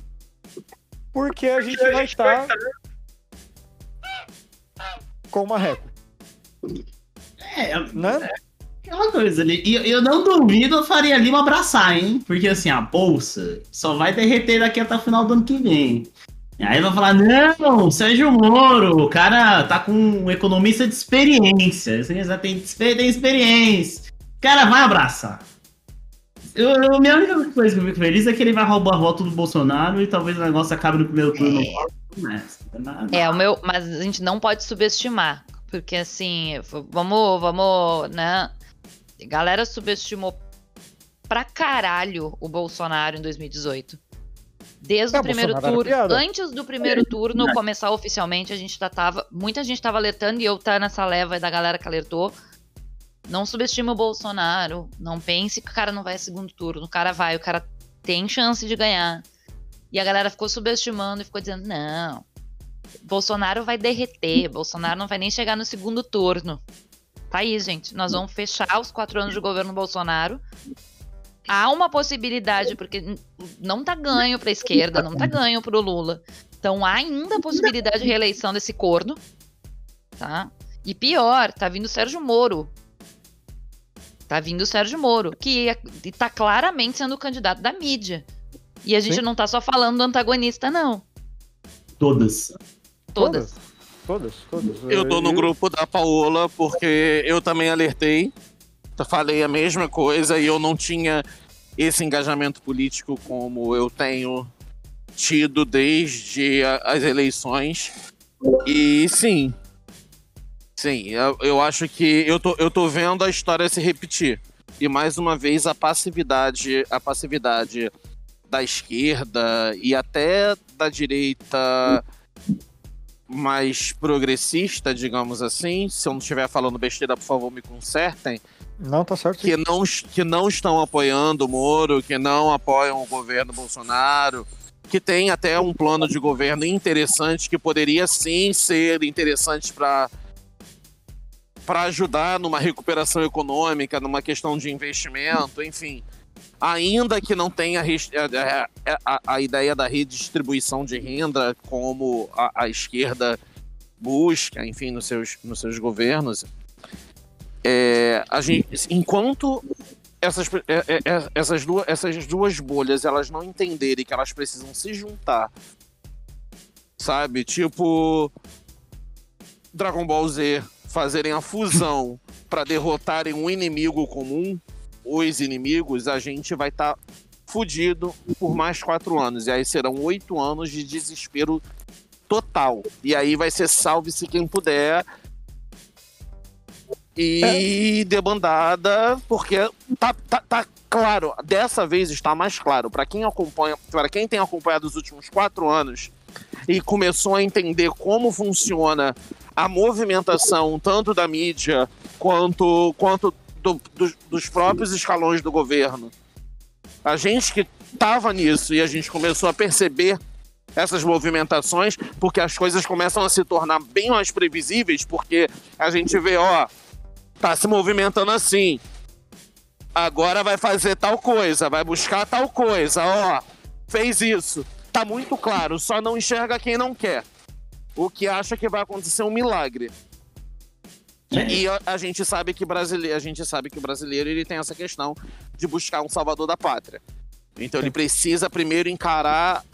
porque a gente vai estar com o marreco, É, né? aquela coisa ali. E eu, eu não duvido a Faria Lima abraçar, hein? Porque assim, a bolsa só vai derreter daqui até o final do ano que vem. E aí vai falar, não, Sérgio Moro, o cara tá com um economista de experiência. Assim, já tem, tem experiência. O cara vai abraçar. Eu, eu- a minha única coisa que eu fico feliz é que ele vai roubar a voto do Bolsonaro e talvez o negócio acabe no primeiro turno. Nada. É, o meu. Mas a gente não pode subestimar. Porque assim, vamos, vamos, né? A galera subestimou pra caralho o Bolsonaro em 2018. Desde É, o primeiro Bolsonaro turno. Antes do primeiro turno começar oficialmente, a gente já tava. Muita gente tava alertando e eu tá nessa leva da galera que alertou. Não subestime o Bolsonaro. Não pense que o cara não vai segundo turno. O cara vai, o cara tem chance de ganhar. E a galera ficou subestimando e ficou dizendo: não, Bolsonaro vai derreter, Bolsonaro não vai nem chegar no segundo turno. Tá aí, gente. Nós vamos fechar os quatro anos de governo Bolsonaro. Há uma possibilidade, porque não tá ganho pra esquerda, não tá ganho pro Lula. Então há ainda a possibilidade de reeleição desse corno. Tá? E pior, tá vindo o Sérgio Moro. Tá vindo o Sérgio Moro, que é- e tá claramente sendo o candidato da mídia. E a gente Sim. não tá só falando do antagonista, não. Todas. Todas. Todas, todas. Eu tô no grupo da Paola porque eu também alertei. Falei a mesma coisa e eu não tinha esse engajamento político como eu tenho tido desde a- as eleições. E sim. Sim, eu, eu acho que eu tô, eu tô vendo a história se repetir. E mais uma vez a passividade, a passividade da esquerda e até da direita mais progressista, digamos assim. Se eu não estiver falando besteira, por favor, me consertem. Não, tá certo. Que não, que não estão apoiando o Moro, que não apoiam o governo Bolsonaro, que tem até um plano de governo interessante que poderia sim ser interessante para para ajudar numa recuperação econômica, numa questão de investimento, enfim. Ainda que não tenha a, a- a- a ideia da redistribuição de renda como a, a esquerda busca, enfim, nos seus, nos seus governos, é, a gente, enquanto essas, é, é, é, essas, duas, essas duas bolhas elas não entenderem que elas precisam se juntar, sabe? Tipo Dragon Ball Z fazerem a fusão para derrotarem um inimigo comum, os inimigos, a gente vai estar fudido por mais quatro anos. E aí serão oito anos de desespero total. E aí vai ser salve-se quem puder. E debandada, porque tá, tá, tá claro, dessa vez está mais claro. Para quem acompanha, para quem tem acompanhado os últimos quatro anos e começou a entender como funciona a movimentação tanto da mídia quanto, quanto do- dos- dos próprios escalões do governo. A gente que estava nisso e a gente começou a perceber essas movimentações, porque as coisas começam a se tornar bem mais previsíveis, porque a gente vê, ó, tá se movimentando assim. Agora vai fazer tal coisa, vai buscar tal coisa, ó. Fez isso. Tá muito claro, só não enxerga quem não quer. O que acha que vai acontecer um milagre. É. E a, a gente sabe que brasileiro, a gente sabe que o brasileiro ele tem essa questão de buscar um salvador da pátria. Então ele precisa primeiro encarar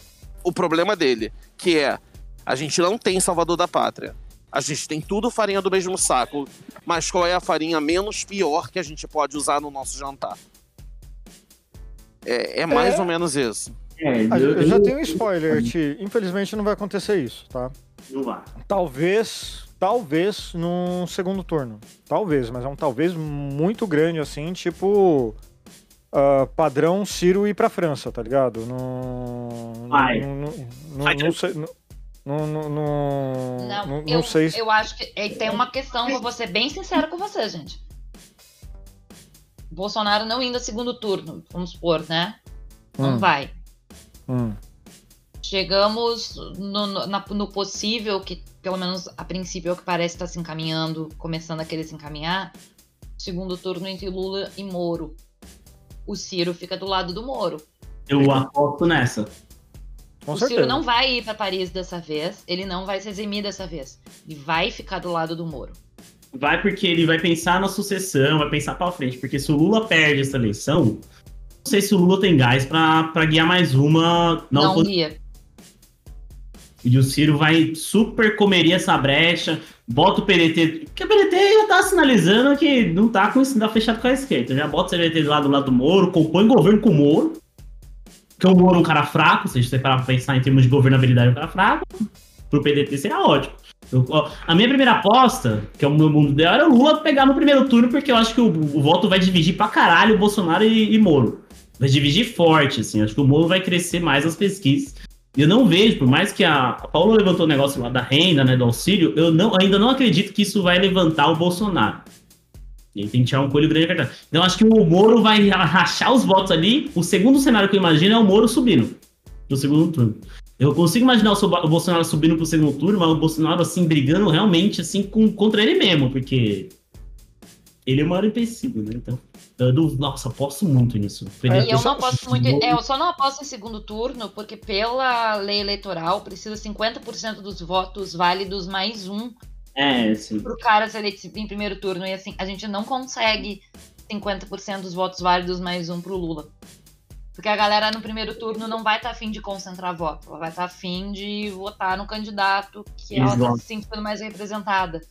o problema dele, que é a gente não tem salvador da pátria. A gente tem tudo farinha do mesmo saco, mas qual é a farinha menos pior que a gente pode usar no nosso jantar? É, é mais É. ou menos isso. É, Ah, eu, eu já tenho um spoiler, Ti. Infelizmente não vai acontecer isso, tá? Não vai. Talvez, talvez num segundo turno. Talvez, mas é um talvez muito grande, assim, tipo. ah, padrão Ciro ir pra França, tá ligado? Não. Vai. Não, não, não, sei. Não, não, não, não, Não, não- eu, sei se. eu acho que é, tem uma questão, eu vou ser bem sincero com você, gente. Bolsonaro não indo a segundo turno, vamos supor, né? Não Hum, vai. Hum. Chegamos no, no- na- no possível, que pelo menos a princípio é o que parece estar se encaminhando, começando a querer se encaminhar, segundo turno entre Lula e Moro. O Ciro fica do lado do Moro. Eu aposto nessa. Com o certeza. Ciro não vai ir para Paris dessa vez, ele não vai se eximir dessa vez. Ele vai ficar do lado do Moro. Vai porque ele vai pensar na sucessão, vai pensar pra frente. Porque se o Lula perde essa eleição, sei se o Lula tem gás pra guiar mais uma na não guia. E o Ciro vai super comeria essa brecha, bota o PDT. Porque o PDT já tá sinalizando que não tá, com, não tá fechado com a esquerda. Já bota o PDT lá do lado do Moro, compõe governo com o Moro. Que o Moro é um cara fraco, se a gente parar pra pensar em termos de governabilidade, é um cara fraco. Pro PDT seria ótimo. Eu- a minha primeira aposta, que é o meu mundo ideal, era o Lula pegar no primeiro turno, porque eu acho que o, o voto vai dividir pra caralho Bolsonaro e, e Moro. Vai dividir forte, assim. Acho que o Moro vai crescer mais nas pesquisas. Eu não vejo, por mais que a, a Paula levantou o negócio lá da renda, né, do auxílio, eu não, ainda não acredito que isso vai levantar o Bolsonaro. Ele tem que tirar um coelho grande verdade. Então acho que o Moro vai rachar os votos ali. O segundo cenário que eu imagino é o Moro subindo pro segundo turno. Eu consigo imaginar o Bolsonaro subindo pro segundo turno, mas o Bolsonaro, assim, brigando realmente, assim, com, contra ele mesmo, porque ele é o maior empecilho, né? Então, eu nossa, aposto muito nisso. E eu Isso- não aposto muito. é, eu só não aposto em segundo turno, porque pela lei eleitoral precisa 50% dos votos válidos mais um É, sim. pro cara ser eleito em primeiro turno. E assim, a gente não consegue 50% dos votos válidos mais um pro Lula. Porque a galera no primeiro turno não vai estar afim de concentrar voto. Ela vai estar afim de votar no candidato que ela está Exato. se sentindo mais representada.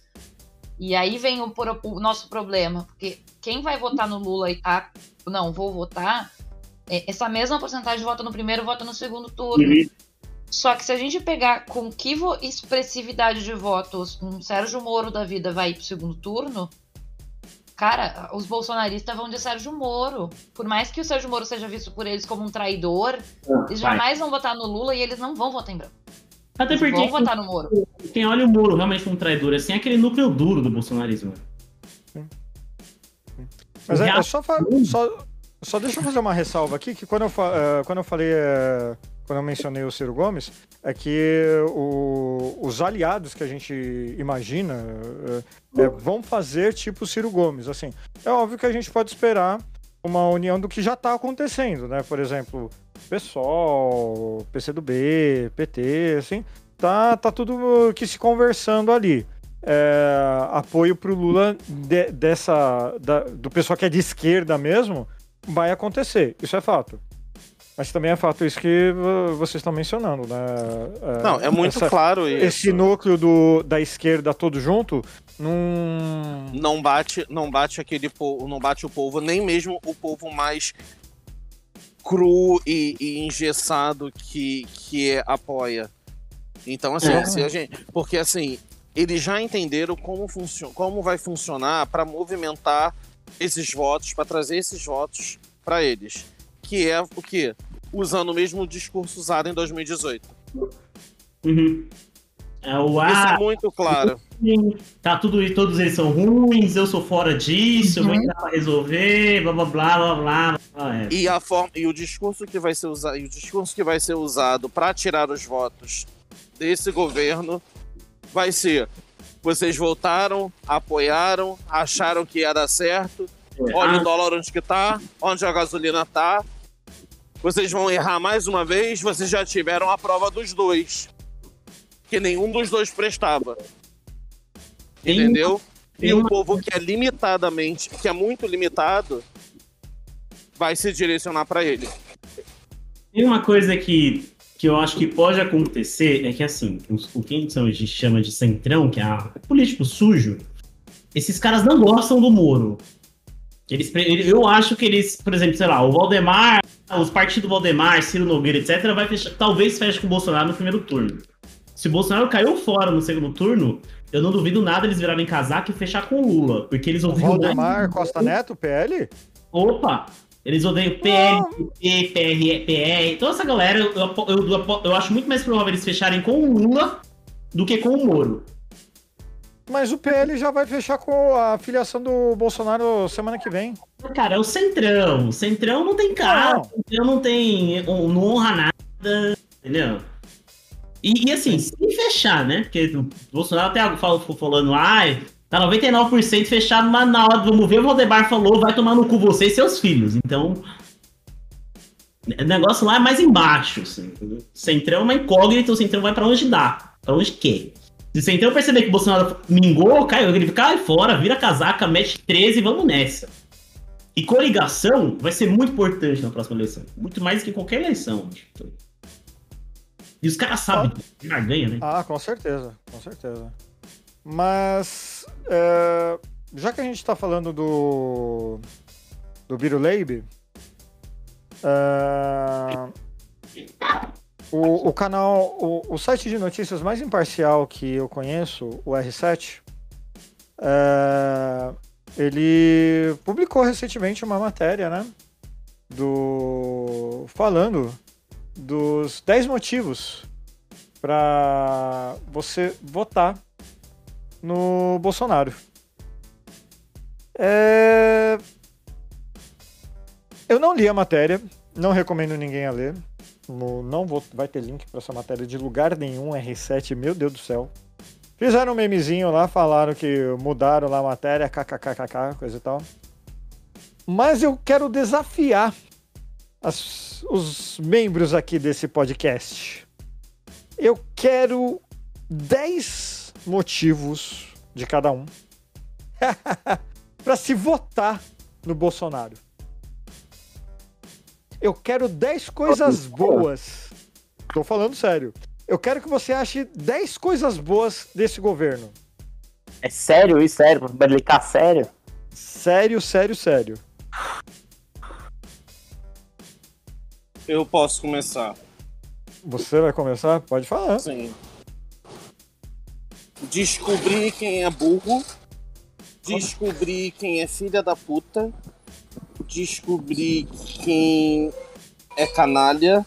E aí vem o, o nosso problema. Porque quem vai votar no Lula e tá. Não, vou votar. é, essa mesma porcentagem vota no primeiro vota no segundo turno. Só que se a gente pegar com que expressividade de votos um Sérgio Moro da vida vai pro segundo turno, cara, os bolsonaristas vão de Sérgio Moro. Por mais que o Sérgio Moro seja visto por eles como um traidor, eles Vai. jamais vão votar no Lula e eles não vão votar em branco. Até Eles porque vão votar no Moro. quem olha o Moro realmente como traidor, assim, é aquele núcleo duro do bolsonarismo. Mas é, é só, só, só deixa eu fazer uma ressalva aqui, que quando eu, fa- eh, quando eu falei, eh, quando eu mencionei o Ciro Gomes, é que o- os aliados que a gente imagina eh, vão fazer tipo o Ciro Gomes, assim. É óbvio que a gente pode esperar uma união do que já está acontecendo, né? Por exemplo, PSOL, PCdoB, PT, assim, tá, tá tudo que se conversando ali é, apoio pro Lula de- dessa da- do pessoal que é de esquerda mesmo vai acontecer. Isso é fato. Mas também é fato isso que vocês estão mencionando, né? Não, é muito essa- claro isso. Esse núcleo do, da esquerda todo junto Num. Não bate, não bate aquele povo, não bate o povo, nem mesmo o povo mais cru e, e engessado que, que é, apoia. Então, assim, É. se a gente. Porque assim, eles já entenderam como, funciona, como vai funcionar para movimentar esses votos, para trazer esses votos para eles. Que é o quê? Usando o mesmo discurso usado em 2018. Uhum. É o Isso é muito claro. Tá tudo todos eles são ruins, eu sou fora disso, eu vou Uhum. entrar pra resolver, blá blá blá blá blá. blá. É. E a forma e o discurso que vai ser usado, e o discurso que vai ser usado para tirar os votos desse governo vai ser: vocês votaram, apoiaram, acharam que ia dar certo. Olha o Ah, dólar onde que tá, onde a gasolina tá. Vocês vão errar mais uma vez, vocês já tiveram a prova dos dois. Que nenhum dos dois prestava. Entendeu? E um uma- povo que é limitadamente, que é muito limitado, vai se direcionar para ele. Tem uma coisa que, que eu acho que pode acontecer, é que assim, os, o que são, a gente chama de centrão, que é a político sujo, esses caras não gostam do Moro. Eles, eu acho que eles, por exemplo, sei lá, o Valdemar, os partidos Valdemar, Ciro Nogueira, etc., vai fechar, talvez feche com o Bolsonaro no primeiro turno. Se o Bolsonaro caiu fora no segundo turno, eu não duvido nada eles virarem casaco e fechar com o Lula, porque eles ouviram Valdemar Costa Neto, PL? Opa! Eles odeiam PL, PT, PR, PR. Toda essa galera, eu, eu, eu, eu acho muito mais provável eles fecharem com o Lula do que com o Moro. Mas o PL já vai fechar com a filiação do Bolsonaro semana que vem. Cara, é o Centrão. O Centrão não tem cara, Não. o Centrão não tem. não honra nada, entendeu? E, e assim, se fechar, né? Porque o Bolsonaro até falou, ficou falando, ai, tá 99% fechado, mas na hora, vamos ver, o Valdemar falou, vai tomar no cu você e seus filhos. Então. O negócio lá é mais embaixo, assim. Centrão é uma incógnita, o Centrão vai pra onde dá, pra onde quer. Se o Centrão perceber que o Bolsonaro mingou, caiu, ele cai fora, vira casaca, mete 13 e vamos nessa. E coligação vai ser muito importante na próxima eleição. Muito mais que qualquer eleição. acho. E os caras sabem que já ganha, né? Ah, com certeza, com certeza. Mas, é, já que a gente tá falando do, do Biruleibe, é, o, o canal, o, o site de notícias mais imparcial que eu conheço, o R7, é, ele publicou recentemente uma matéria, né? Do, falando dos 10 motivos para você votar no Bolsonaro. É... Eu não li a matéria, não recomendo ninguém a ler. Não vou, vai ter link para essa matéria de lugar nenhum, R7, meu Deus do céu. Fizeram um memezinho lá, falaram que mudaram lá a matéria, kkkk, coisa e tal. Mas eu quero desafiar as- os membros aqui desse podcast. Eu quero 10 motivos de cada um para se votar no Bolsonaro. Eu quero 10 coisas boas. Tô falando sério. Eu quero que você ache 10 coisas boas desse governo. É sério isso? Sério? Pra brincar sério? Sério, sério, sério. Eu posso começar. Você vai começar? Pode falar. Sim. Descobrir quem é burro. Descobrir quem é filha da puta. Descobrir quem é canalha.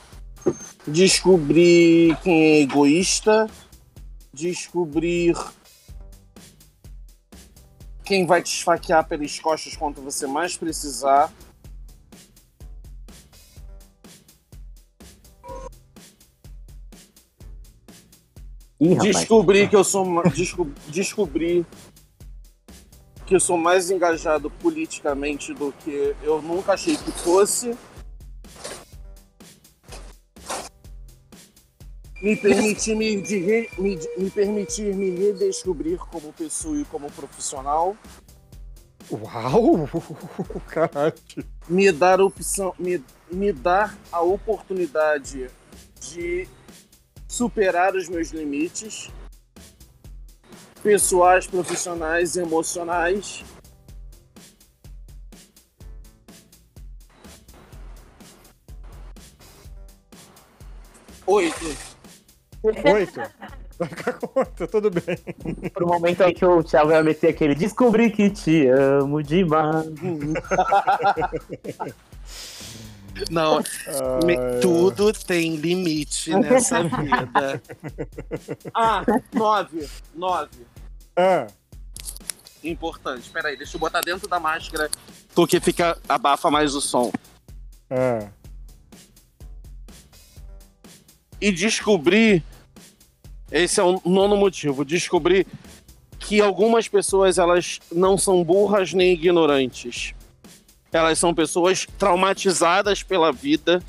Descobrir quem é egoísta. Descobrir quem vai te esfaquear pelas costas quando você mais precisar. Ih, rapaz. Descobri que eu sou ma- desco- descobri que eu sou mais engajado politicamente do que eu nunca achei que fosse. Me permitir me, de re- me, me permitir me redescobrir como pessoa e como profissional. Uau! Caralho. me dar a opção, me, me dar a oportunidade de superar os meus limites, pessoais, profissionais e emocionais. Oito. Oito. Vai ficar com oito, tudo bem. Pro momento aí que o Thiago vai meter aquele Descobri que te amo demais. Não, Ai, tudo tem limite nessa vida. Ah, nove. Nove. Ah, Importante. Peraí, deixa eu botar dentro da máscara, porque fica abafa mais o som. ah. E descobri. Esse é o nono motivo. Descobri que algumas pessoas elas não são burras nem ignorantes. Elas são pessoas traumatizadas pela vida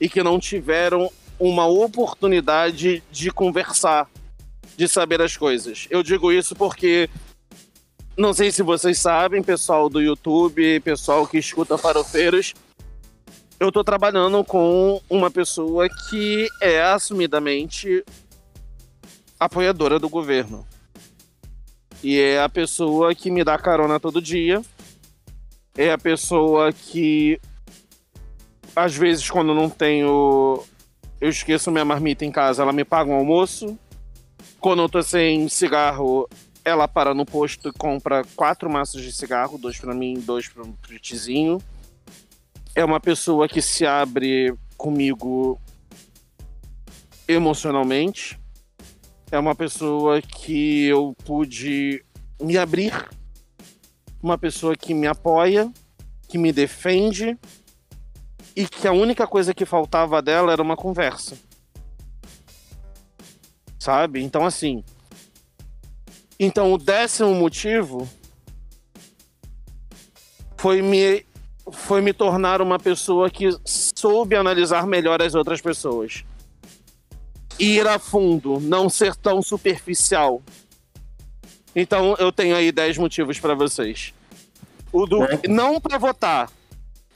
e que não tiveram uma oportunidade de conversar, de saber as coisas. Eu digo isso porque não sei se vocês sabem, pessoal do YouTube, pessoal que escuta farofeiros, eu tô trabalhando com uma pessoa que é assumidamente apoiadora do governo. E é a pessoa que me dá carona todo dia. É a pessoa que às vezes quando não tenho eu esqueço minha marmita em casa, ela me paga um almoço. Quando eu tô sem cigarro, ela para no posto e compra quatro maços de cigarro, dois pra mim, dois pro, pro Tizinho é uma pessoa que se abre comigo emocionalmente. É uma pessoa que eu pude me abrir. Uma pessoa que me apoia, que me defende. E que a única coisa que faltava dela era uma conversa. Sabe? Então, assim. Então, o décimo motivo foi me foi me tornar uma pessoa que soube analisar melhor as outras pessoas. Ir a fundo, não ser tão superficial. Então eu tenho aí 10 motivos para vocês. O do, É. não para votar,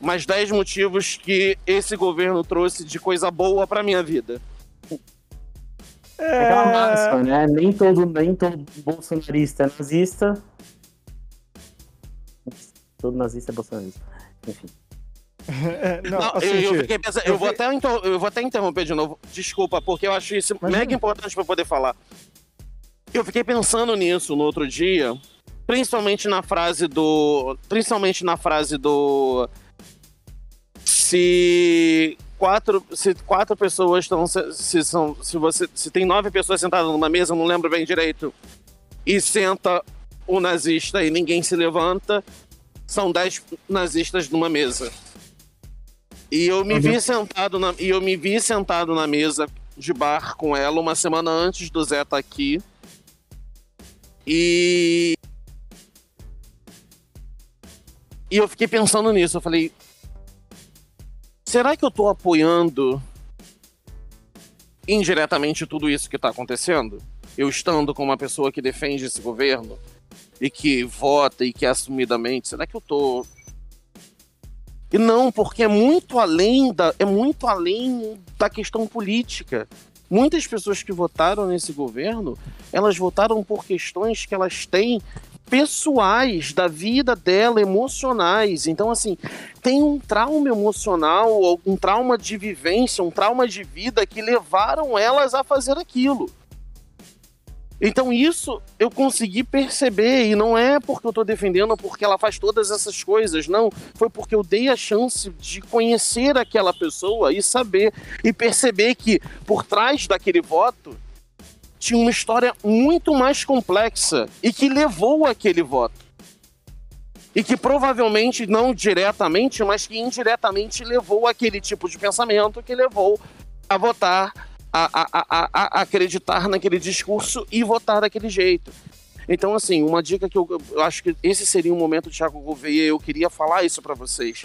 mas 10 motivos que esse governo trouxe de coisa boa para minha vida. É aquela máxima, né? Nem todo, nem todo bolsonarista é nazista. Todo nazista é bolsonarista. Enfim. É, não, Não, assim, eu, eu Ti, fiquei pensando, eu eu, vou até, eu vou até interromper de novo. Desculpa, porque eu acho isso Imagina. mega importante para poder falar. Eu fiquei pensando nisso no outro dia, principalmente na frase do. Principalmente na frase do. Se quatro, se quatro pessoas estão. Se, se são, se, você, se tem nove pessoas sentadas numa mesa, não lembro bem direito, e senta o nazista e ninguém se levanta, são dez nazistas numa mesa. E eu me vi sentado na, e eu me vi sentado na mesa de bar com ela uma semana antes do Zé estar aqui. E e eu fiquei pensando nisso, eu falei, será que eu tô apoiando indiretamente tudo isso que tá acontecendo? Eu estando com uma pessoa que defende esse governo e que vota e que assumidamente, será que eu tô e não, porque é muito além da, é muito além da questão política. Muitas pessoas que votaram nesse governo, elas votaram por questões que elas têm pessoais da vida dela, emocionais. Então, assim, tem um trauma emocional, um trauma de vivência, um trauma de vida que levaram elas a fazer aquilo. Então isso eu consegui perceber e não é porque eu tô defendendo porque ela faz todas essas coisas, não. Foi porque eu dei a chance de conhecer aquela pessoa e saber e perceber que por trás daquele voto tinha uma história muito mais complexa e que levou aquele voto. E que provavelmente não diretamente, mas que indiretamente levou aquele tipo de pensamento que levou a votar a, a, a, a- a acreditar naquele discurso e votar daquele jeito. Então, assim, uma dica que eu, eu acho que esse seria um momento, Thiago Gouveia, eu queria falar isso para vocês.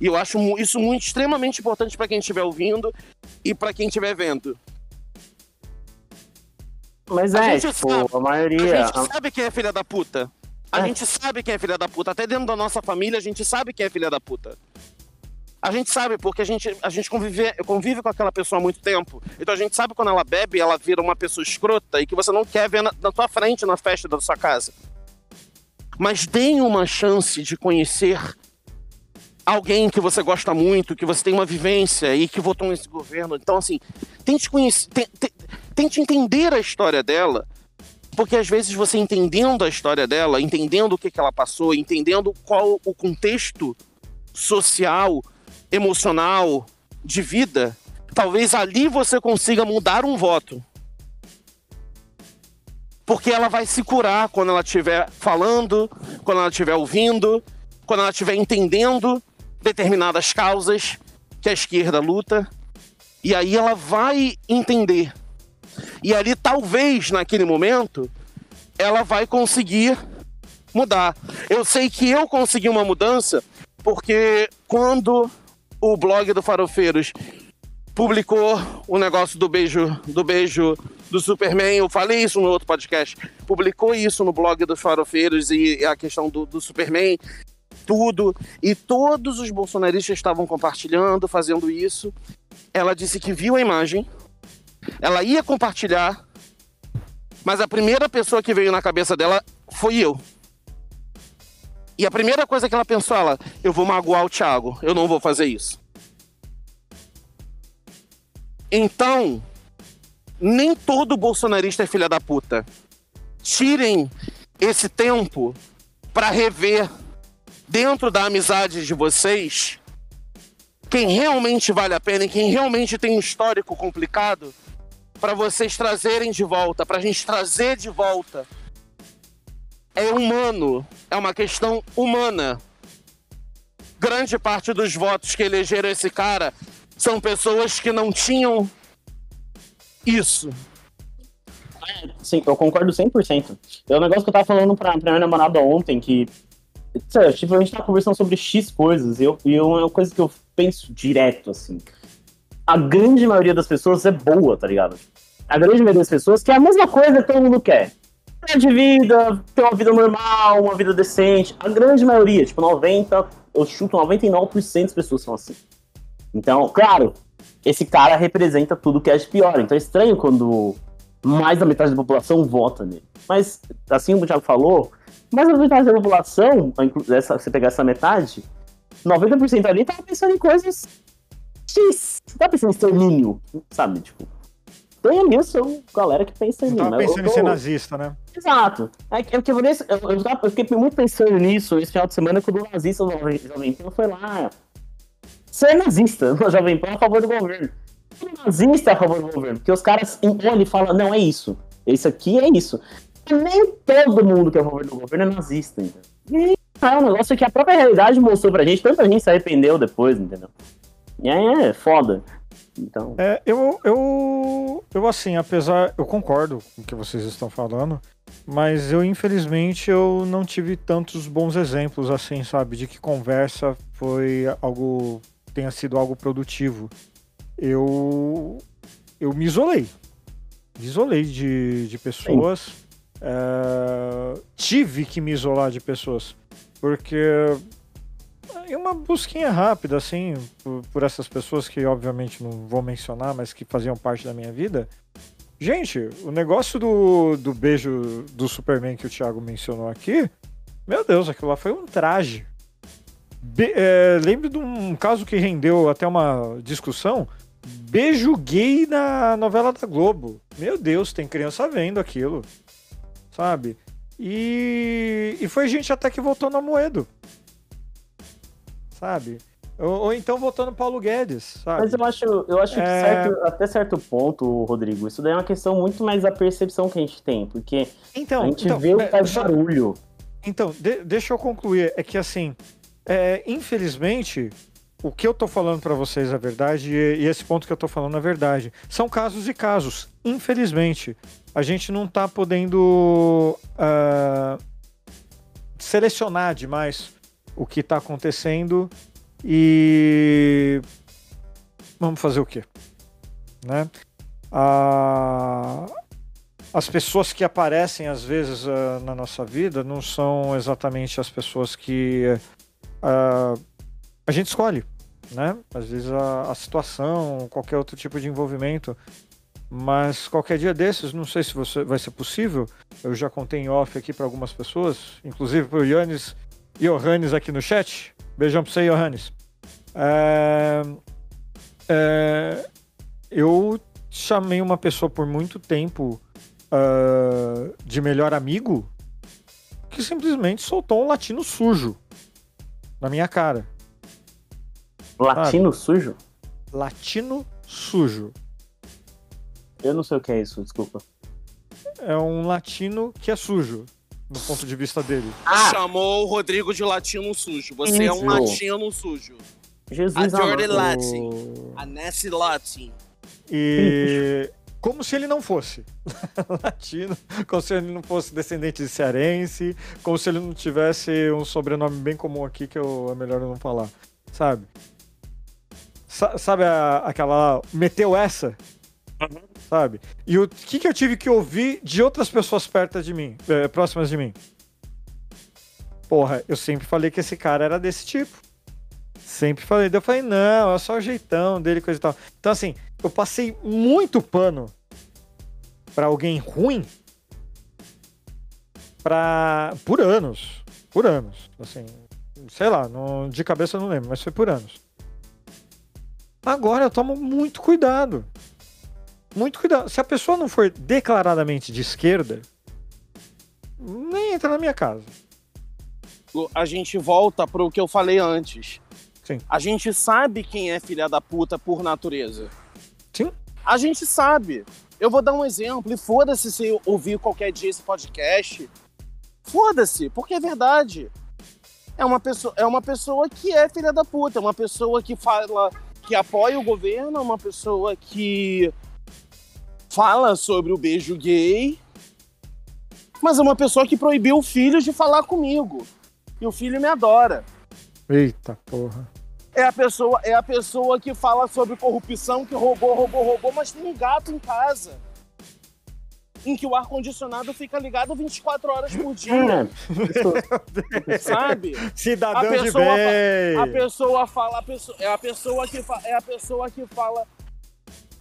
E eu acho isso muito extremamente importante para quem estiver ouvindo e para quem estiver vendo. Mas A é, gente tipo, sabe- a A maioria. gente sabe quem é filha da puta. A É. gente sabe quem é filha da puta. Até dentro da nossa família, a gente sabe quem é filha da puta. A gente sabe, porque a gente, a gente convive, convive com aquela pessoa há muito tempo. Então a gente sabe quando ela bebe, ela vira uma pessoa escrota e que você não quer ver na, na tua frente na festa da sua casa. Mas deem uma chance de conhecer alguém que você gosta muito, que você tem uma vivência e que votou nesse governo. Então, assim, tente conhecer, te- te- tente entender a história dela, porque às vezes você entendendo a história dela, entendendo o que, que ela passou, entendendo qual o contexto social, emocional, de vida, talvez ali você consiga mudar um voto. Porque ela vai se curar quando ela estiver falando, quando ela estiver ouvindo, quando ela estiver entendendo determinadas causas que a esquerda luta. E aí ela vai entender. E ali, talvez, naquele momento, ela vai conseguir mudar. Eu sei que eu consegui uma mudança porque quando o blog do Farofeiros publicou o negócio do beijo do beijo do Superman, eu falei isso no outro podcast, publicou isso no blog dos Farofeiros e a questão do, do Superman, tudo, e todos os bolsonaristas estavam compartilhando, fazendo isso. Ela disse que viu a imagem, ela ia compartilhar, mas a primeira pessoa que veio na cabeça dela foi eu. E a primeira coisa que ela pensou, ela, eu vou magoar o Thiago, eu não vou fazer isso. Então, nem todo bolsonarista é filha da puta. Tirem esse tempo para rever dentro da amizade de vocês quem realmente vale a pena e quem realmente tem um histórico complicado para vocês trazerem de volta, para a gente trazer de volta. É humano, é uma questão humana. Grande parte dos votos que elegeram esse cara são pessoas que não tinham isso. Sim, eu concordo 100%. É um negócio que eu tava falando pra, pra minha namorada ontem, que. Tipo, a gente tá conversando sobre X coisas, e, eu, e é uma coisa que eu penso direto, assim. A grande maioria das pessoas é boa, tá ligado? A grande maioria das pessoas quer a mesma coisa que todo mundo quer. Ter de vida, ter uma vida normal, uma vida decente. A grande maioria, tipo, 90, eu chuto 99% das pessoas são assim. Então, claro, esse cara representa tudo que é de pior. Então é estranho quando mais da metade da população vota nele. Mas, assim como o Thiago falou, mais da metade da população, essa, você pegar essa metade, 90% ali tava pensando em coisas X. Tá pensando em extermínio, sabe? Tipo, tem ali o seu galera que pensa mim. tava mas eu pensando em ser nazista, né? Exato. É que, é eu, eu, eu eu fiquei muito pensando nisso esse final de semana quando o nazista do Jovem Pan foi lá ser nazista no Jovem Pan a favor do governo. O nazista é a favor do governo, porque os caras olham e falam, não, é isso. Isso aqui é isso. E nem todo mundo que é a favor do governo é nazista, entendeu? E é um negócio que a própria realidade mostrou pra gente, tanta gente se arrependeu depois, entendeu? E aí é foda. Então, É, eu, eu, eu assim, apesar, eu concordo com o que vocês estão falando, mas eu infelizmente eu não tive tantos bons exemplos assim, sabe, de que conversa foi algo tenha sido algo produtivo. Eu eu me isolei, me isolei de, de pessoas, é, tive que me isolar de pessoas, porque em uma busquinha rápida, assim, por, por essas pessoas que obviamente não vou mencionar, mas que faziam parte da minha vida. Gente, o negócio do, do beijo do Superman que o Thiago mencionou aqui, meu Deus, aquilo lá foi um traje. Be- é, lembro de um caso que rendeu até uma discussão. Beijo gay na novela da Globo. Meu Deus, tem criança vendo aquilo. Sabe? E, e foi gente até que votou na Moedo sabe? Ou, ou então votando Paulo Guedes, sabe? Mas eu acho, eu acho que É. certo- até certo ponto, Rodrigo, isso daí é uma questão muito mais da percepção que a gente tem, porque então, a gente então, vê o é, que faz barulho. então de- deixa eu concluir. É que assim, é, infelizmente, o que eu tô falando pra vocês é verdade e, e esse ponto que eu tô falando é verdade. São casos e casos. Infelizmente, a gente não tá podendo ah, selecionar demais o que tá acontecendo e vamos fazer o quê? Né? Ah, as pessoas que aparecem às vezes ah, na nossa vida não são exatamente as pessoas que ah, a gente escolhe, né? Às vezes a, a situação, qualquer outro tipo de envolvimento. Mas qualquer dia desses, não sei se você, vai ser possível. Eu já contei em off aqui para algumas pessoas, inclusive para o Yannis Johannes aqui no chat. Beijão para você, Johannes. É, é, eu chamei uma pessoa por muito tempo ah, de melhor amigo que simplesmente soltou um latino sujo na minha cara. Latino sujo? Latino sujo. Eu não sei o que é isso, desculpa. É um latino que é sujo, no ponto de vista dele. Ah! Chamou o Rodrigo de latino sujo. Você é um latino sujo. Jesus A amado. Latin. A Nancy Latin. E como se ele não fosse latino, como se ele não fosse descendente de cearense, como se ele não tivesse um sobrenome bem comum aqui que eu, é melhor eu não falar, sabe? Sa- sabe a- aquela meteu essa? Sabe? E o que, que eu tive que ouvir de outras pessoas perto de mim, eh, próximas de mim? Porra, eu sempre falei que esse cara era desse tipo. Sempre falei. Eu falei, não, é só o jeitão dele, coisa e tal. Então, assim, eu passei muito pano pra alguém ruim pra... por anos. Por anos. Assim, sei lá, não- de cabeça eu não lembro, mas foi por anos. Agora eu tomo muito cuidado. Muito cuidado. Se a pessoa não for declaradamente de esquerda, nem entra na minha casa. A gente volta pro que eu falei antes. Sim. A gente sabe quem é filha da puta por natureza. Sim. A gente sabe. Eu vou dar um exemplo, e foda-se se eu ouvir qualquer dia esse podcast. Foda-se, porque é verdade. É uma, pessoa, é uma pessoa que é filha da puta, é uma pessoa que fala que apoia o governo, é uma pessoa que fala sobre o beijo gay, mas é uma pessoa que proibiu o filho de falar comigo. E o filho me adora. Eita porra. É a pessoa, é a pessoa que fala sobre corrupção, que roubou, roubou, roubou, mas tem um gato em casa. Em que o ar-condicionado fica ligado 24 horas por dia, Hum, sabe? Cidadão A de pessoa bem. A pessoa fala, a pessoa, é a pessoa que fa- é a pessoa que fala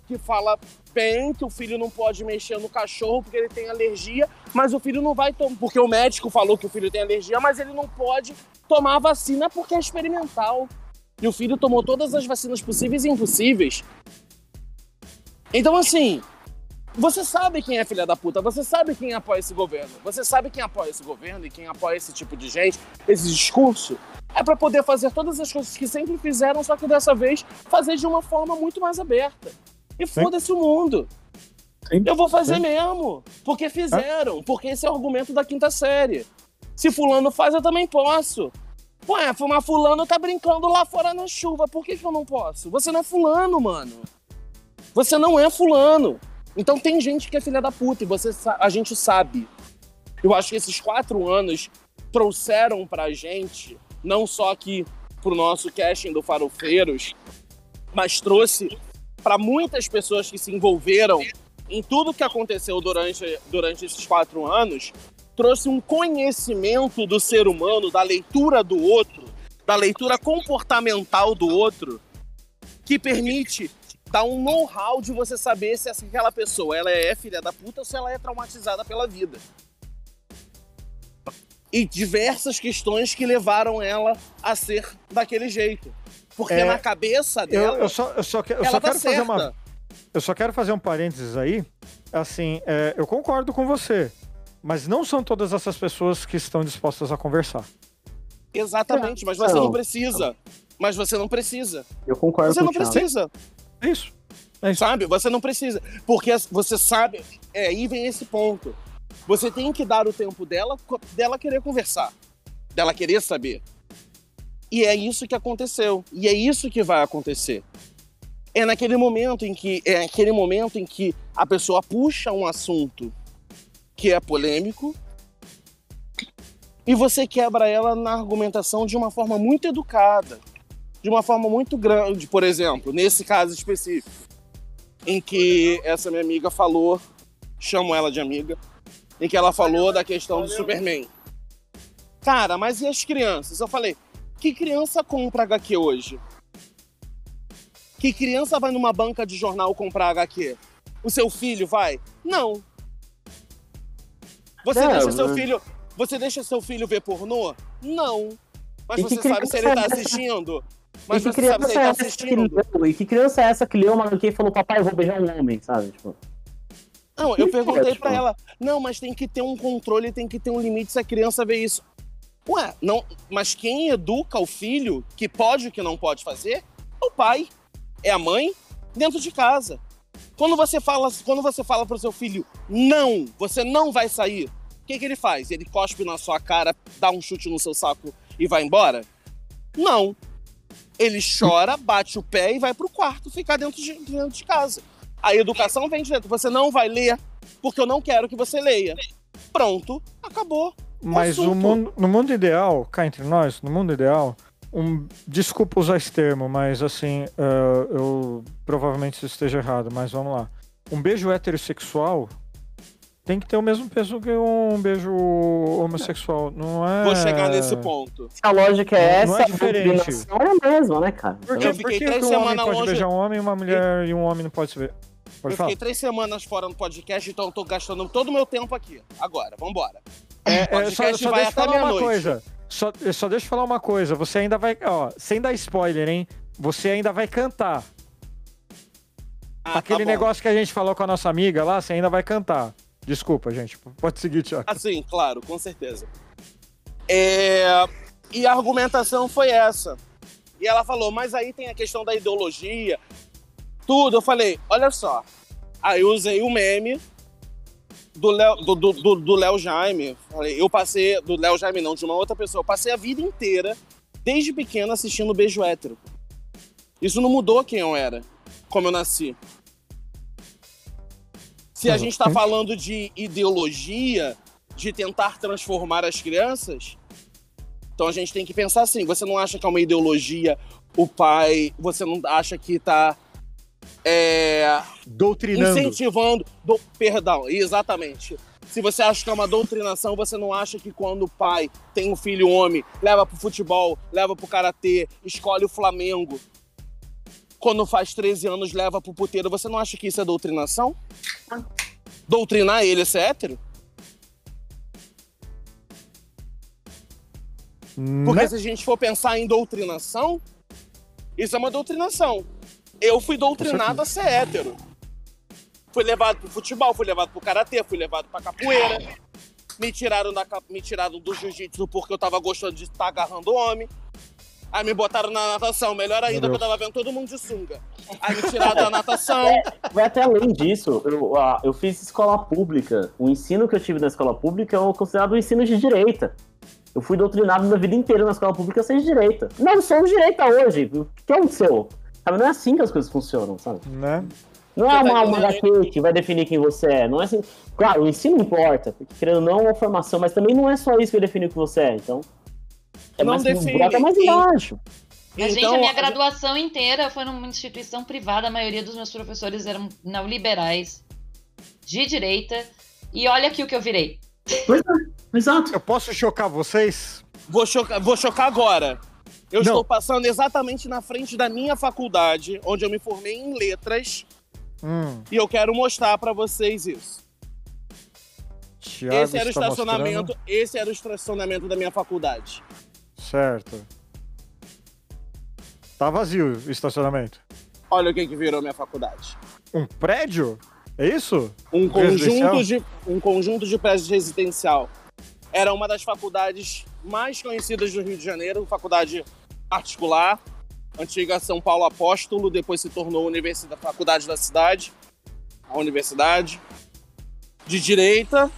que fala bem que o filho não pode mexer no cachorro porque ele tem alergia, mas o filho não vai tomar, porque o médico falou que o filho tem alergia, mas ele não pode tomar a vacina porque é experimental. E o filho tomou todas as vacinas possíveis e impossíveis. Então assim, você sabe quem é filha da puta, você sabe quem apoia esse governo, você sabe quem apoia esse governo e quem apoia esse tipo de gente, esse discurso é para poder fazer todas as coisas que sempre fizeram, só que dessa vez fazer de uma forma muito mais aberta. E foda-se o mundo. Sim. Eu vou fazer Sim. mesmo, porque fizeram, porque esse é o argumento da quinta série. Se fulano faz, eu também posso. Ué, mas fulano tá brincando lá fora na chuva, por que, que eu não posso? Você não é fulano, mano. Você não é fulano. Então tem gente que é filha da puta e você a gente sabe. Eu acho que esses quatro anos trouxeram pra gente, não só aqui pro nosso casting do Farofeiros, mas trouxe para muitas pessoas que se envolveram em tudo que aconteceu durante, durante esses quatro anos, trouxe um conhecimento do ser humano, da leitura do outro, da leitura comportamental do outro, que permite dar um know-how de você saber se aquela pessoa ela é filha da puta ou se ela é traumatizada pela vida. E diversas questões que levaram ela a ser daquele jeito. Porque É, na cabeça Eu, dela, eu só, eu só, que- eu ela só tá quero fazer certa. uma. Eu só quero fazer um parênteses aí. Assim, é, eu concordo com você. Mas não são todas essas pessoas que estão dispostas a conversar. Exatamente, mas você não Não. precisa. Mas você não precisa. Eu concordo Você com não o Thiago. precisa, É isso. sabe? Você não precisa. Porque você sabe. É, aí vem esse ponto. Você tem que dar o tempo dela, dela querer conversar. Dela querer saber. E é isso que aconteceu. E é isso que vai acontecer. É naquele momento em que. É aquele momento em que a pessoa puxa um assunto que é polêmico. E você quebra ela na argumentação de uma forma muito educada. De uma forma muito grande, por exemplo, nesse caso específico, em que essa minha amiga falou, chamo ela de amiga, em que ela falou da questão do Superman. Cara, mas e as crianças? Eu falei, que criança compra HQ hoje? Que criança vai numa banca de jornal comprar HQ? O seu filho vai? Não. Você Não, deixa seu filho. Você deixa seu filho ver pornô? Não. Mas você sabe se ele tá criança é essa? assistindo. Mas que você sabe se ele é tá assistindo. E que criança é essa que leu uma HQ e falou, papai, eu vou beijar um homem, sabe? Tipo, Não, eu Que perguntei ótimo. pra ela, não, mas tem que ter um controle, tem que ter um limite se a criança vê isso. Ué, não, mas quem educa o filho que pode e o que não pode fazer é o pai, é a mãe, dentro de casa. Quando você fala, quando você fala pro seu filho, não, você não vai sair, o que, que ele faz? Ele cospe na sua cara, dá um chute no seu saco e vai embora? Não. Ele chora, bate o pé e vai pro quarto ficar dentro de, dentro de casa. A educação vem de dentro. Você não vai ler porque eu não quero que você leia. Pronto, acabou. Mas assunto. o mundo, no mundo ideal, cá entre nós, no mundo ideal, um, desculpa usar esse termo, mas assim, eh, eu provavelmente esteja errado, mas vamos lá. Um beijo heterossexual tem que ter o mesmo peso que um beijo homossexual, não é? Vou chegar nesse ponto. se a lógica é Não essa, é a diferente. doutrinação é a mesma, né, cara? Por Eu que, fiquei por que um homem semanas pode longe- beijar um homem e uma mulher e um homem não pode se ver? Pode eu falar. fiquei três semanas fora no podcast, então eu tô gastando todo o meu tempo aqui. Agora, vambora. É, é, só, só deixa eu falar uma coisa. Só, só deixa eu falar uma coisa. Você ainda vai. Ó, sem dar spoiler, hein? Você ainda vai cantar. Ah, Aquele tá negócio que a gente falou com a nossa amiga lá, você ainda vai cantar. Desculpa, gente. Pode seguir, Thiago. Assim, claro, com certeza. É, E a argumentação foi essa. E ela falou, mas aí tem a questão da ideologia, tudo. Eu falei, olha só. Aí eu usei o meme do Léo do, do, do- do Léo Jaime. Falei, eu passei, do Léo Jaime não, de uma outra pessoa. Eu passei a vida inteira, desde pequeno, assistindo Beijo Hétero. Isso não mudou quem eu era, como eu nasci. Se a gente está falando de ideologia, de tentar transformar as crianças, então a gente tem que pensar assim: você não acha que é uma ideologia o pai, você não acha que está Doutrinando. incentivando. do- perdão, exatamente. Se você acha que é uma doutrinação, você não acha que quando o pai tem um filho homem, leva pro futebol, leva pro karatê, escolhe o Flamengo, quando faz 13 anos leva pro puteiro, você não acha que isso é doutrinação? Doutrinar ele a ser hétero? Porque Né? se a gente for pensar em doutrinação, isso é uma doutrinação. Eu fui doutrinado a ser hétero. Fui levado pro futebol, fui levado pro karatê, fui levado pra capoeira. Me tiraram, da, me tiraram do jiu-jitsu porque eu tava gostando de estar agarrando homem. Aí me botaram na natação, melhor ainda, porque eu tava vendo todo mundo de sunga. Aí me tiraram da natação. Vai até além disso. Eu, eu fiz escola pública. O ensino que eu tive na escola pública é o considerado um ensino de direita. Eu fui doutrinado minha vida inteira na escola pública a ser de direita. Não sou de direita hoje. O que aconteceu? Sabe, não é assim que as coisas funcionam, sabe? Né? Não é tá uma, uma? HQ que vai definir quem você é. Não é assim. Claro, o ensino importa, porque querendo ou não é uma formação, mas também não é só isso que vai definir o que você é. Então. É Não mais, define. bota mais E- embaixo. Mas, gente, Então, a minha a- graduação inteira foi numa instituição privada. A maioria dos meus professores eram neoliberais, de direita. E olha aqui o que eu virei. Pois é, exato. Eu posso chocar vocês? Vou chocar, vou chocar agora. Eu Não. estou passando exatamente na frente da minha faculdade, onde eu me formei em letras, Hum, e eu quero mostrar pra vocês isso. Thiago esse era o estacionamento, mostrando. esse era o estacionamento da minha faculdade. Certo. Tá vazio o estacionamento. Olha o que, que virou minha faculdade. Um prédio? É isso? Um conjunto de um conjunto de prédios residencial. Era uma das faculdades mais conhecidas do Rio de Janeiro, faculdade particular, antiga São Paulo Apóstolo, depois se tornou universidade, faculdade da cidade, a universidade de direita,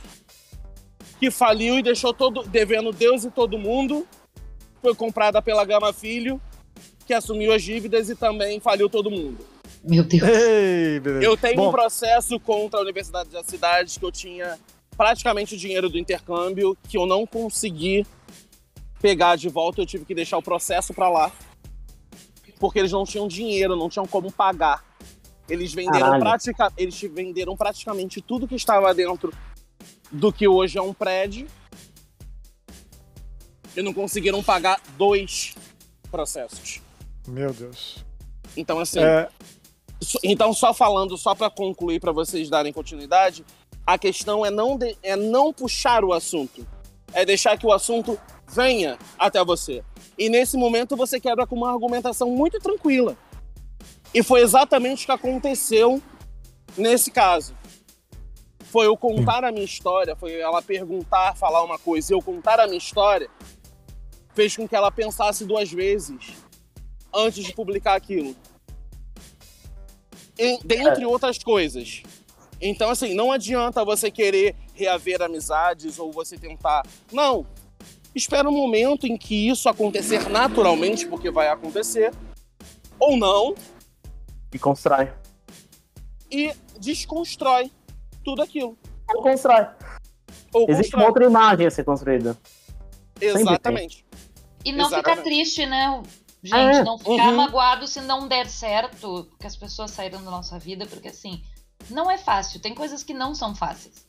que faliu e deixou todo devendo Deus e todo mundo. Foi comprada pela Gama Filho, que assumiu as dívidas e também faliu todo mundo. Meu Deus. Ei. Eu tenho um Bom, processo contra a Universidade da Cidade que eu tinha praticamente o dinheiro do intercâmbio que eu não consegui pegar de volta. Eu tive que deixar o processo pra lá porque eles não tinham dinheiro, não tinham como pagar. Eles venderam, pratica... eles venderam praticamente tudo que estava dentro do que hoje é um prédio e não conseguiram pagar dois processos. Meu Deus. Então, assim, É, so- então só falando, só pra concluir, pra vocês darem continuidade, a questão é não, de- é não puxar o assunto. É deixar que o assunto venha até você. E nesse momento você quebra com uma argumentação muito tranquila. E foi exatamente o que aconteceu nesse caso. Foi eu contar a minha história, foi ela perguntar, falar uma coisa e eu contar a minha história, fez com que ela pensasse duas vezes antes de publicar aquilo. Em- dentre outras coisas. Então, assim, não adianta você querer reaver amizades ou você tentar. Não. Espera um momento em que isso acontecer naturalmente, porque vai acontecer, ou não, E constrói. e desconstrói tudo aquilo. Ou constrói. Ou Existe constrói. uma outra imagem a ser construída. Exatamente. E não ficar triste, né? Gente, É. não ficar Uhum. magoado se não der certo, porque as pessoas saíram da nossa vida, porque assim, não é fácil. Tem coisas que não são fáceis.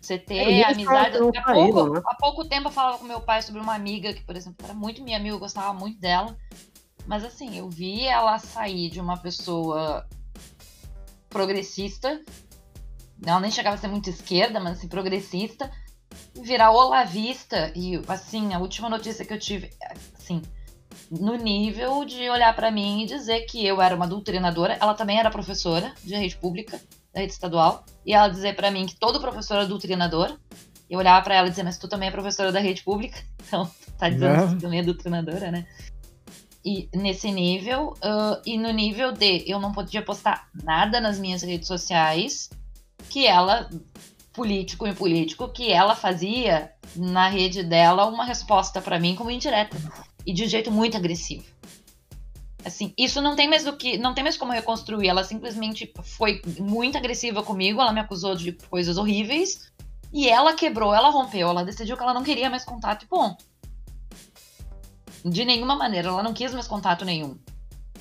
Você ter É, amizade. Há pouco, né? há pouco tempo eu falava com meu pai sobre uma amiga que, por exemplo, era muito minha amiga, eu gostava muito dela. Mas assim, eu vi ela sair de uma pessoa progressista. Ela nem chegava a ser muito esquerda, mas assim, progressista. Virar olavista. E assim, a última notícia que eu tive, assim, no nível de olhar pra mim e dizer que eu era uma doutrinadora. Ela também era professora de rede pública, da rede estadual. E ela dizer pra mim que todo professor é doutrinador. Eu olhava pra ela e dizia, mas tu também é professora da rede pública? Então, tá dizendo Né? que tu também é doutrinadora, né? E nesse nível, ah, e no nível de eu não podia postar nada nas minhas redes sociais que ela, político e político, que ela fazia na rede dela uma resposta pra mim como indireta e de um jeito muito agressivo. Assim, isso não tem mais do que, não tem mais como reconstruir. Ela simplesmente foi muito agressiva comigo, ela me acusou de coisas horríveis e ela quebrou, ela rompeu, ela decidiu que ela não queria mais contato e ponto. De nenhuma maneira, ela não quis mais contato nenhum.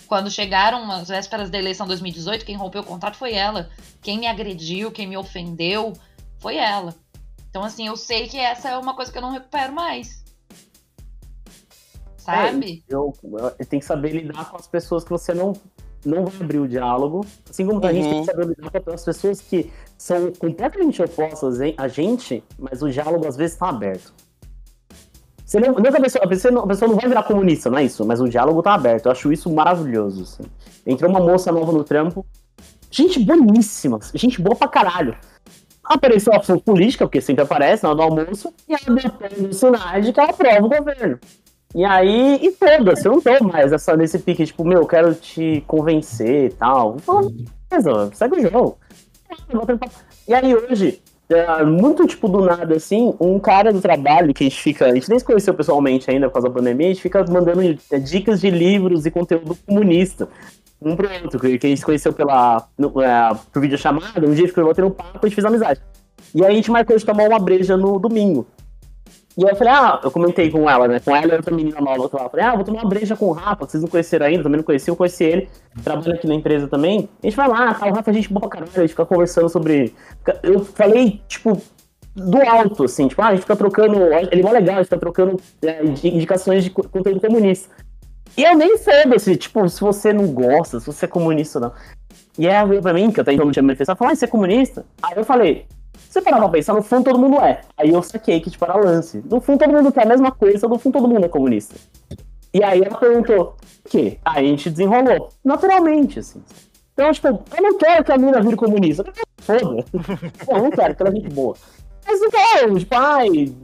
Quando chegaram as vésperas da eleição 2018, quem rompeu o contato foi ela. Quem me agrediu, quem me ofendeu, foi ela. Então, assim, eu sei que essa é uma coisa que eu não recupero mais. Sabe? É, eu, eu tenho que saber lidar com as pessoas que você não, não vai abrir o diálogo. Assim como a gente Uhum. tem que saber lidar com as pessoas que são completamente opostas a gente, mas o diálogo às vezes está aberto. Você não, não que a, pessoa, a, pessoa não, a pessoa não vai virar comunista, não é isso, mas o diálogo tá aberto. Eu acho isso maravilhoso. assim. Entrou uma moça nova no trampo, gente boníssima, gente boa pra caralho. Apareceu a política, porque sempre aparece na hora do almoço, e ela todos os sinais de que ela aprova o governo. E aí, e foda-se, eu não tô mais essa, nesse pique, tipo, meu, eu quero te convencer e tal. Falo, beleza, segue o jogo. E aí hoje, é, muito tipo do nada, assim, um cara do trabalho que a gente fica, a gente nem se conheceu pessoalmente ainda por causa da pandemia, a gente fica mandando é, dicas de livros e conteúdo comunista. Um pro outro, que a gente se conheceu pela, no, é, por um dia ficou batendo um papo e a gente fez amizade. E aí a gente marcou de tomar uma breja no domingo. E eu falei, ah, eu comentei com ela, né? Com ela e outra menina nova que lá. Eu falei, ah, vou tomar uma breja com o Rafa, vocês não conheceram ainda, também não conheci, eu conheci ele, trabalha aqui na empresa também. A gente vai lá, tá, o Rafa é gente boa pra caralho, a gente fica conversando sobre. Eu falei, tipo, do alto, assim, tipo, ah, a gente fica trocando. Ele é mó legal, a gente fica trocando é, indi- indicações de co- conteúdo comunista. E eu nem foda-se, tipo, se você não gosta, se você é comunista ou não. E ela veio pra mim, que até então não tinha manifestado, falou, ah, você é comunista? Aí eu falei, se você parar pra pensar, no fundo todo mundo é. Aí eu saquei que, tipo, era lance. No fundo todo mundo quer a mesma coisa, no fundo todo mundo é comunista. E aí ela perguntou, o quê? Aí a gente desenrolou. Naturalmente, assim. Então, tipo, eu não quero que a mina vire comunista. Foda. Eu não quero, que ela é gente boa. Mas não quero, tipo, ai,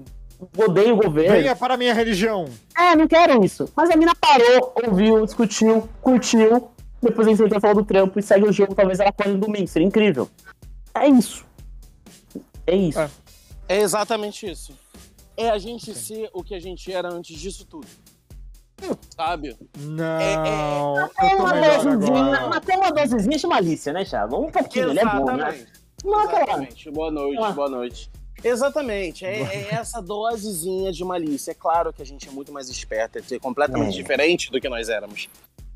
odeio o governo. Venha para a minha religião. É, não quero isso. Mas a mina parou, ouviu, discutiu, curtiu. Depois a gente sentou falar do trampo e segue o jogo. Talvez ela pode no domingo, seria incrível. É isso. É isso. É. É exatamente isso. É a gente ser o que a gente era antes disso tudo. Sabe? Não, eu Tem tô uma dosezinha, tem uma dosezinha de malícia, né, Thiago? Um pouquinho, ele é bom, né? Exatamente. Não é. Exatamente. Boa noite, Ah. boa noite. Exatamente, é, é essa dosezinha de malícia. É claro que a gente é muito mais esperto, é ser completamente É. diferente do que nós éramos.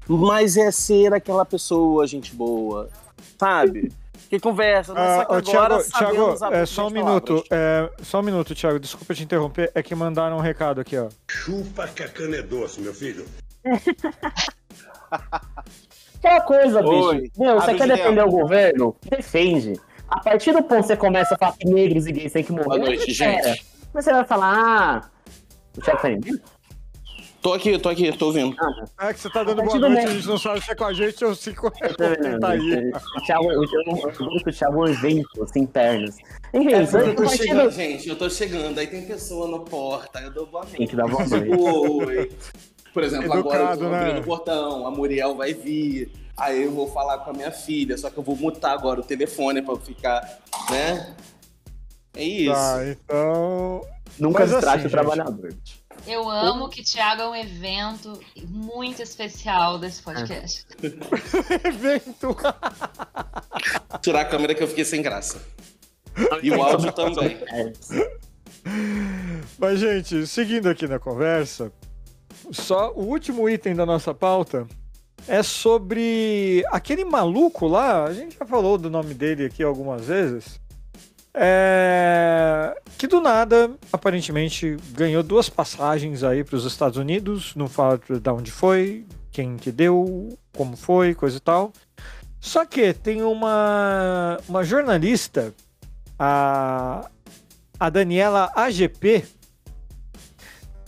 Mas é ser aquela pessoa, gente boa, sabe? Que conversa, mas só Ah, que ô, agora Thiago, sabemos é, só um minuto. É, só um minuto, Thiago. Desculpa te interromper. É que mandaram um recado aqui, ó. Chupa que a cana é doce, meu filho. Aquela coisa, Oi. bicho. Meu, você Abre quer defender o governo? Defende. A partir do ponto que você começa a falar que negros e gays têm que morrer. Boa noite, gente. Mas você vai falar, ah. O Thiago tá indo? Tô aqui, tô aqui, tô ouvindo. É que você tá dando A boa noite, a gente não sabe se é com a gente ou se com Tá tá aí. O Thiago, o Thiago, o Thiago é um evento, assim, internos. Enfim, É eu tô chegando, do... gente, eu tô chegando, aí tem pessoa na porta, eu dou boa Tem que dar boa noite. noite. Oi. Por exemplo, agora eu Educado, tô né? abrindo o portão, a Muriel vai vir, aí eu vou falar com a minha filha, só que eu vou mutar agora o telefone pra eu ficar, né? É isso. Tá, então. Nunca Mas assim, o trabalhador. Eu amo que Thiago é um evento muito especial desse podcast. Evento. Tirar a câmera que eu fiquei sem graça. E o áudio também. Mas, gente, seguindo aqui na conversa, só o último item da nossa pauta é sobre aquele maluco lá, a gente já falou do nome dele aqui algumas vezes, é, que do nada, aparentemente, ganhou duas passagens aí para os Estados Unidos, não fala de onde foi, quem que deu, como foi, coisa e tal. Só que tem uma, uma jornalista, a, a Daniela AGP,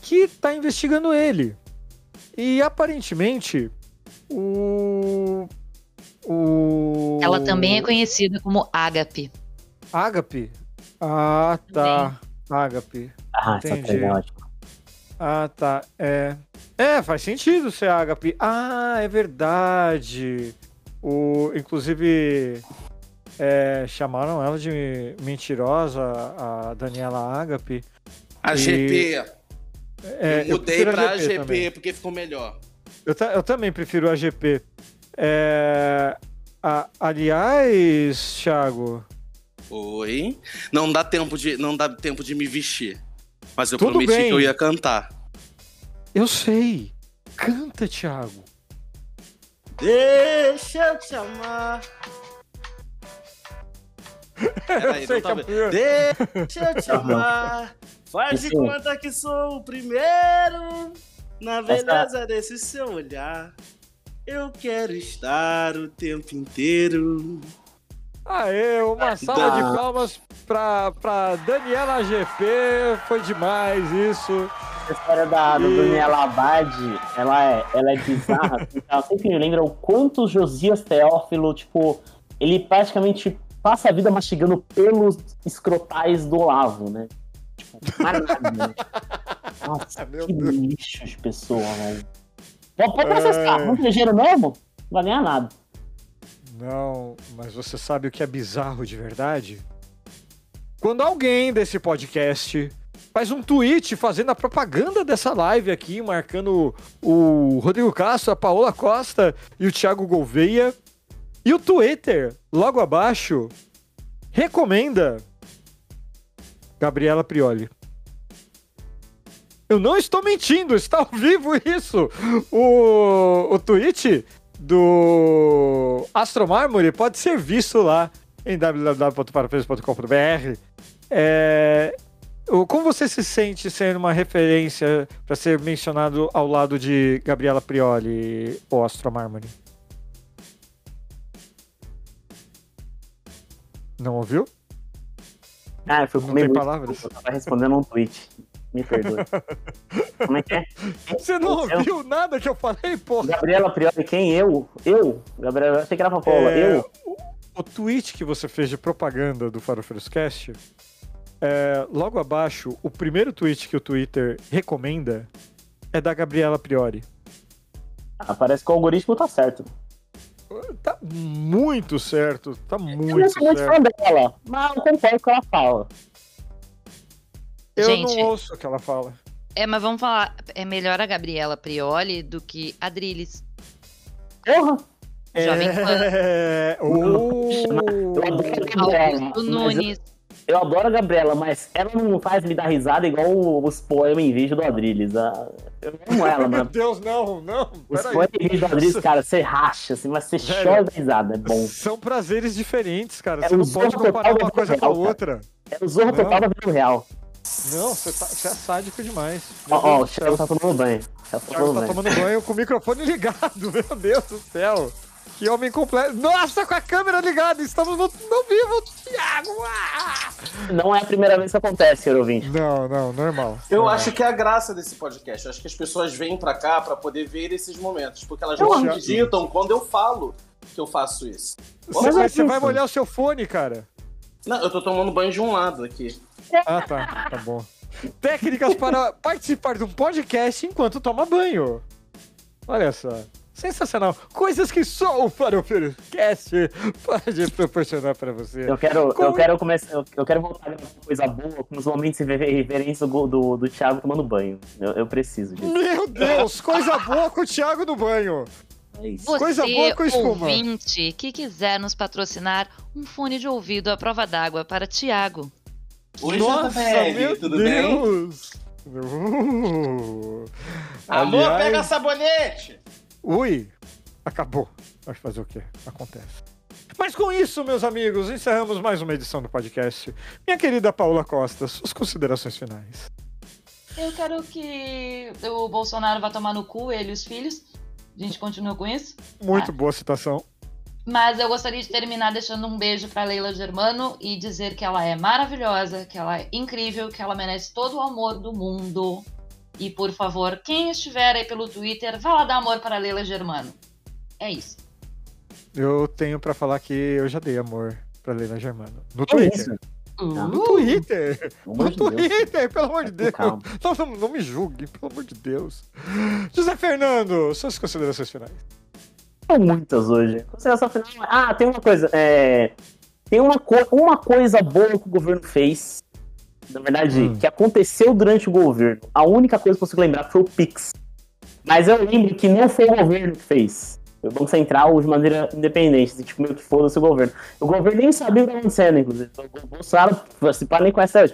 que está investigando ele. E aparentemente o. O. Ela também é conhecida como Ágape. Ágape? Ah, tá. Ágape. Ah, essa Entendi. coisa é ótima. Ah, tá. É. É, faz sentido ser Ágape. Ah, é verdade. O, inclusive, é, chamaram ela de mentirosa, a Daniela Ágape. A E- GP, É, eu mudei pra GP GP, também. porque ficou melhor. Eu, ta- eu também prefiro a GP. É, a- aliás, Thiago, Oi. Não dá tempo de, não dá tempo de me vestir. Mas eu Tudo prometi bem. que eu ia cantar. eu sei. Canta, Thiago. Deixa eu te amar. Peraí, Eu sei não tá é. Deixa eu te amar. Faz de Isso. conta que sou o primeiro na beleza desse seu olhar. Eu quero estar o tempo inteiro. Aê, uma salva Dá. de palmas pra, pra Daniela GP. Foi demais isso. A história da, da E- Daniela Abad, ela é, ela é bizarra. assim, ela sempre me lembra o quanto o Josias Teófilo, tipo, ele praticamente passa a vida mastigando pelos escrotais do Olavo, né? Tipo? Nossa, Meu que Deus. lixo de pessoa, velho. Pode pode É. processar, muito ligeiro mesmo? Não vai ganhar nada. Não, mas você sabe o que é bizarro de verdade? Quando alguém desse podcast faz um tweet fazendo a propaganda dessa live aqui, marcando o Rodrigo Castro, a Paola Costa e o Thiago Gouveia, e o Twitter, logo abaixo, recomenda Gabriela Prioli. Eu não estou mentindo, está ao vivo isso. O, o tweet do Astro Mármore pode ser visto lá em www.parapeso.com.br. É, como você se sente sendo uma referência para ser mencionado ao lado de Gabriela Prioli, o Astro Mármore? Não ouviu? Ah, eu fui Não tem muito. palavras? Eu tava respondendo um tweet. Me perdoe. Como é que é? Você não Eu- ouviu nada que eu falei, porra? Gabriela Priori, quem? Eu? Eu? Gabriela, eu achei que era pra Paula. É, Eu? O, o tweet que você fez de propaganda do Farofeiros Cast, é, logo abaixo, o primeiro tweet que o Twitter recomenda é da Gabriela Priori. Ah, parece que o algoritmo tá certo. Tá muito certo, tá eu não muito sou muito certo. fã dela, mas eu concordo com o que ela fala. Eu Gente. não ouço o que ela fala. É, mas vamos falar, é melhor a Gabriela Prioli do que a Drilis. Porra! Jovem Pan. É... Eu adoro a Gabriela. Augusto mas Nunes. Eu, adoro a Gabriela, mas ela não faz me dar risada igual os poemas em vídeo do Adrilles. ah, Eu amo ela, Meu mano. Deus, não, não. Os poemas em vídeo do Adrilles, cara, você racha, assim, mas você Velho. chora da risada. É bom. São prazeres diferentes, cara. É Você não pode comparar total uma da coisa vida com a real, cara. outra. É o zorro Não. total da vida real. Não, você, tá, é sádico demais. Ó, ó, Deus o. Thiago tá tomando banho. O Thiago tá Thiago tá banho. tomando banho com o microfone ligado, meu Deus do céu. Que homem completo. Nossa, com a câmera ligada, estamos no, no vivo, Thiago! Ah! Não é a primeira vez que acontece, senhor ouvinte. Não, não, normal. Eu normal. acho que é a graça desse podcast. Eu acho que as pessoas vêm pra cá pra poder ver esses momentos. Porque elas Eu não acreditam quando eu falo que eu faço isso. Você, é você vai molhar o seu fone, cara. Não, eu tô tomando banho de um lado aqui. Ah, tá. Tá bom. Técnicas para participar de um podcast enquanto toma banho. Olha só. Sensacional. Coisas que só o Farofcast pode proporcionar para você. Eu quero, Como- eu quero começar. Eu, eu quero voltar a uma coisa boa com os momentos de reverência do, do, do Thiago tomando banho. Eu, eu preciso disso. Meu Deus, coisa boa com o Thiago no banho. É. Você, Coisa boa com espuma. ouvinte, que quiser nos patrocinar, um fone de ouvido à prova d'água para Tiago. Oi, Nossa, JBL, meu tudo bem? Deus. Uh. Amor, Aliás- pega sabonete! Ui, acabou. Vai fazer o quê? Acontece. Mas com isso, meus amigos, encerramos mais uma edição do podcast. Minha querida Paula Costa, suas considerações finais. Eu quero que o Bolsonaro vá tomar no cu, ele e os filhos. A gente continua com isso. Muito Ah. boa citação. Mas eu gostaria de terminar deixando um beijo pra Leila Germano e dizer que ela é maravilhosa, que ela é incrível, que ela merece todo o amor do mundo. E por favor, quem estiver aí pelo Twitter, vá lá dar amor para Leila Germano. É isso. Eu tenho pra falar que eu já dei amor pra Leila Germano. No Que Twitter. isso? No Uh, Twitter. Pelo No de Deus. Twitter, pelo amor de Deus. Calma. Não, não, não me julgue, pelo amor de Deus. José Fernando, suas considerações finais. São muitas hoje. Consideração final. Ah, tem uma coisa. é, Tem uma, co- uma coisa boa que o governo fez. Na verdade, Hum. que aconteceu durante o governo. A única coisa que eu consigo lembrar foi o Pix. Mas eu lembro que não foi o governo que fez. O Banco Central de maneira independente. Assim, tipo, meio que foda-se o governo. O governo nem sabia o que estava acontecendo, inclusive. O Bolsonaro, se pá, nem conhece hoje.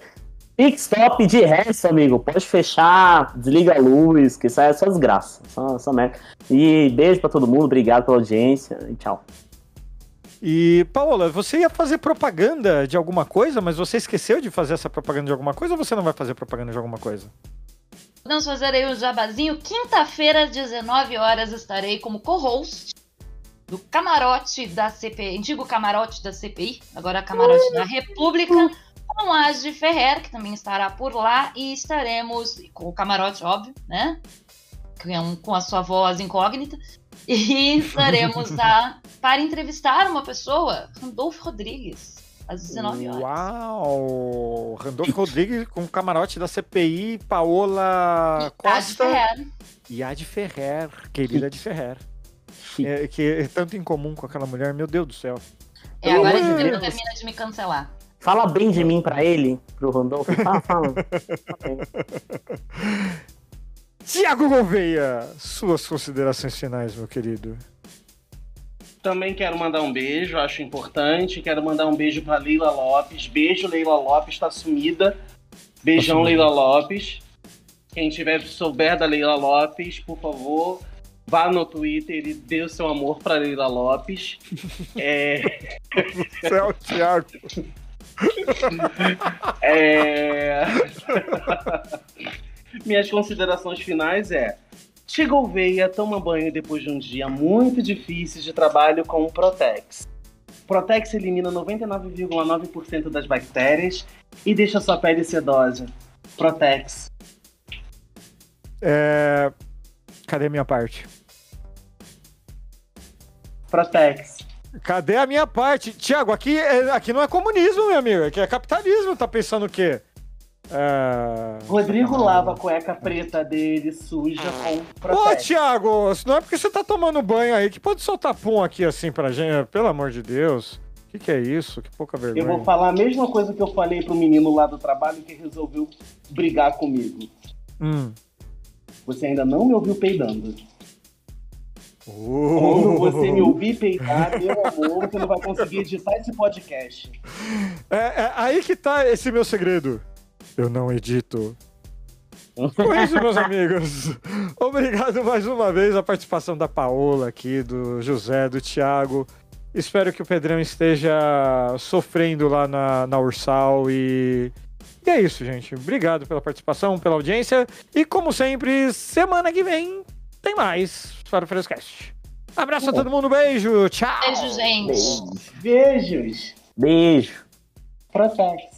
Pix top de resto, amigo. Pode fechar, desliga a luz, que isso é só desgraça. Só, só merda. E beijo pra todo mundo, obrigado pela audiência e tchau. E, Paola, você ia fazer propaganda de alguma coisa, mas você esqueceu de fazer essa propaganda de alguma coisa ou você não vai fazer propaganda de alguma coisa? Podemos fazer aí o jabazinho. Quinta-feira, às 19 horas, estarei como co-host do camarote da CPI, antigo camarote da CPI, agora camarote da República, com a de Ferrer, que também estará por lá, e estaremos com o camarote, óbvio, né? Com, com a sua voz incógnita. E estaremos lá para entrevistar uma pessoa, Randolfo Rodrigues, às 19 horas. Uau! Randolfo Rodrigues com o camarote da CPI, Paola de Costa Ferrer. e a de Ferrer, querida de Ferrer. É, que é tanto em comum com aquela mulher, meu Deus do céu. É agora que Meu ele Deus. termina de me cancelar. Fala bem de mim pra ele, pro Randolfo. Fala, fala. Tiago Gouveia, suas considerações finais, meu querido. Também quero mandar um beijo, acho importante. Quero mandar um beijo pra Leila Lopes. Beijo, Leila Lopes, tá sumida. Beijão, Tá sumida. Leila Lopes. Quem tiver souber da Leila Lopes, por favor, vá no Twitter e dê o seu amor pra Leila Lopes. É, Céu, Tiago. é... Minhas considerações finais é. Tia Gouveia toma banho depois de um dia muito difícil de trabalho com o Protex. Protex elimina 99,9% das bactérias e deixa sua pele sedosa. Protex. É... Cadê a minha parte? Protex. Cadê a minha parte? Tiago, aqui, é- aqui não é comunismo, meu amigo. Aqui é capitalismo. Tá pensando o quê? É... Rodrigo lava a cueca preta dele suja com Ô, Protex. Tiago, não é porque você tá tomando banho aí que pode soltar pum aqui assim pra gente. Pelo amor de Deus. O que, que é isso? Que pouca vergonha. Eu vou falar a mesma coisa que eu falei pro menino lá do trabalho que resolveu brigar comigo. Hum. Você ainda não me ouviu peidando. Uh. Quando você me ouvir peidar, meu amor, você não vai conseguir editar esse podcast. É, é aí que tá esse meu segredo. Eu não edito. Com isso, meus amigos, obrigado mais uma vez a participação da Paola aqui, do José, do Thiago. Espero que o Pedrão esteja sofrendo lá na, na Ursal e... e é isso, gente. Obrigado pela participação, pela audiência. E como sempre, semana que vem tem mais para o Frescast. Abraço a todo mundo, beijo, tchau. Beijo, gente. Beijo. Beijos. Beijo. Protex.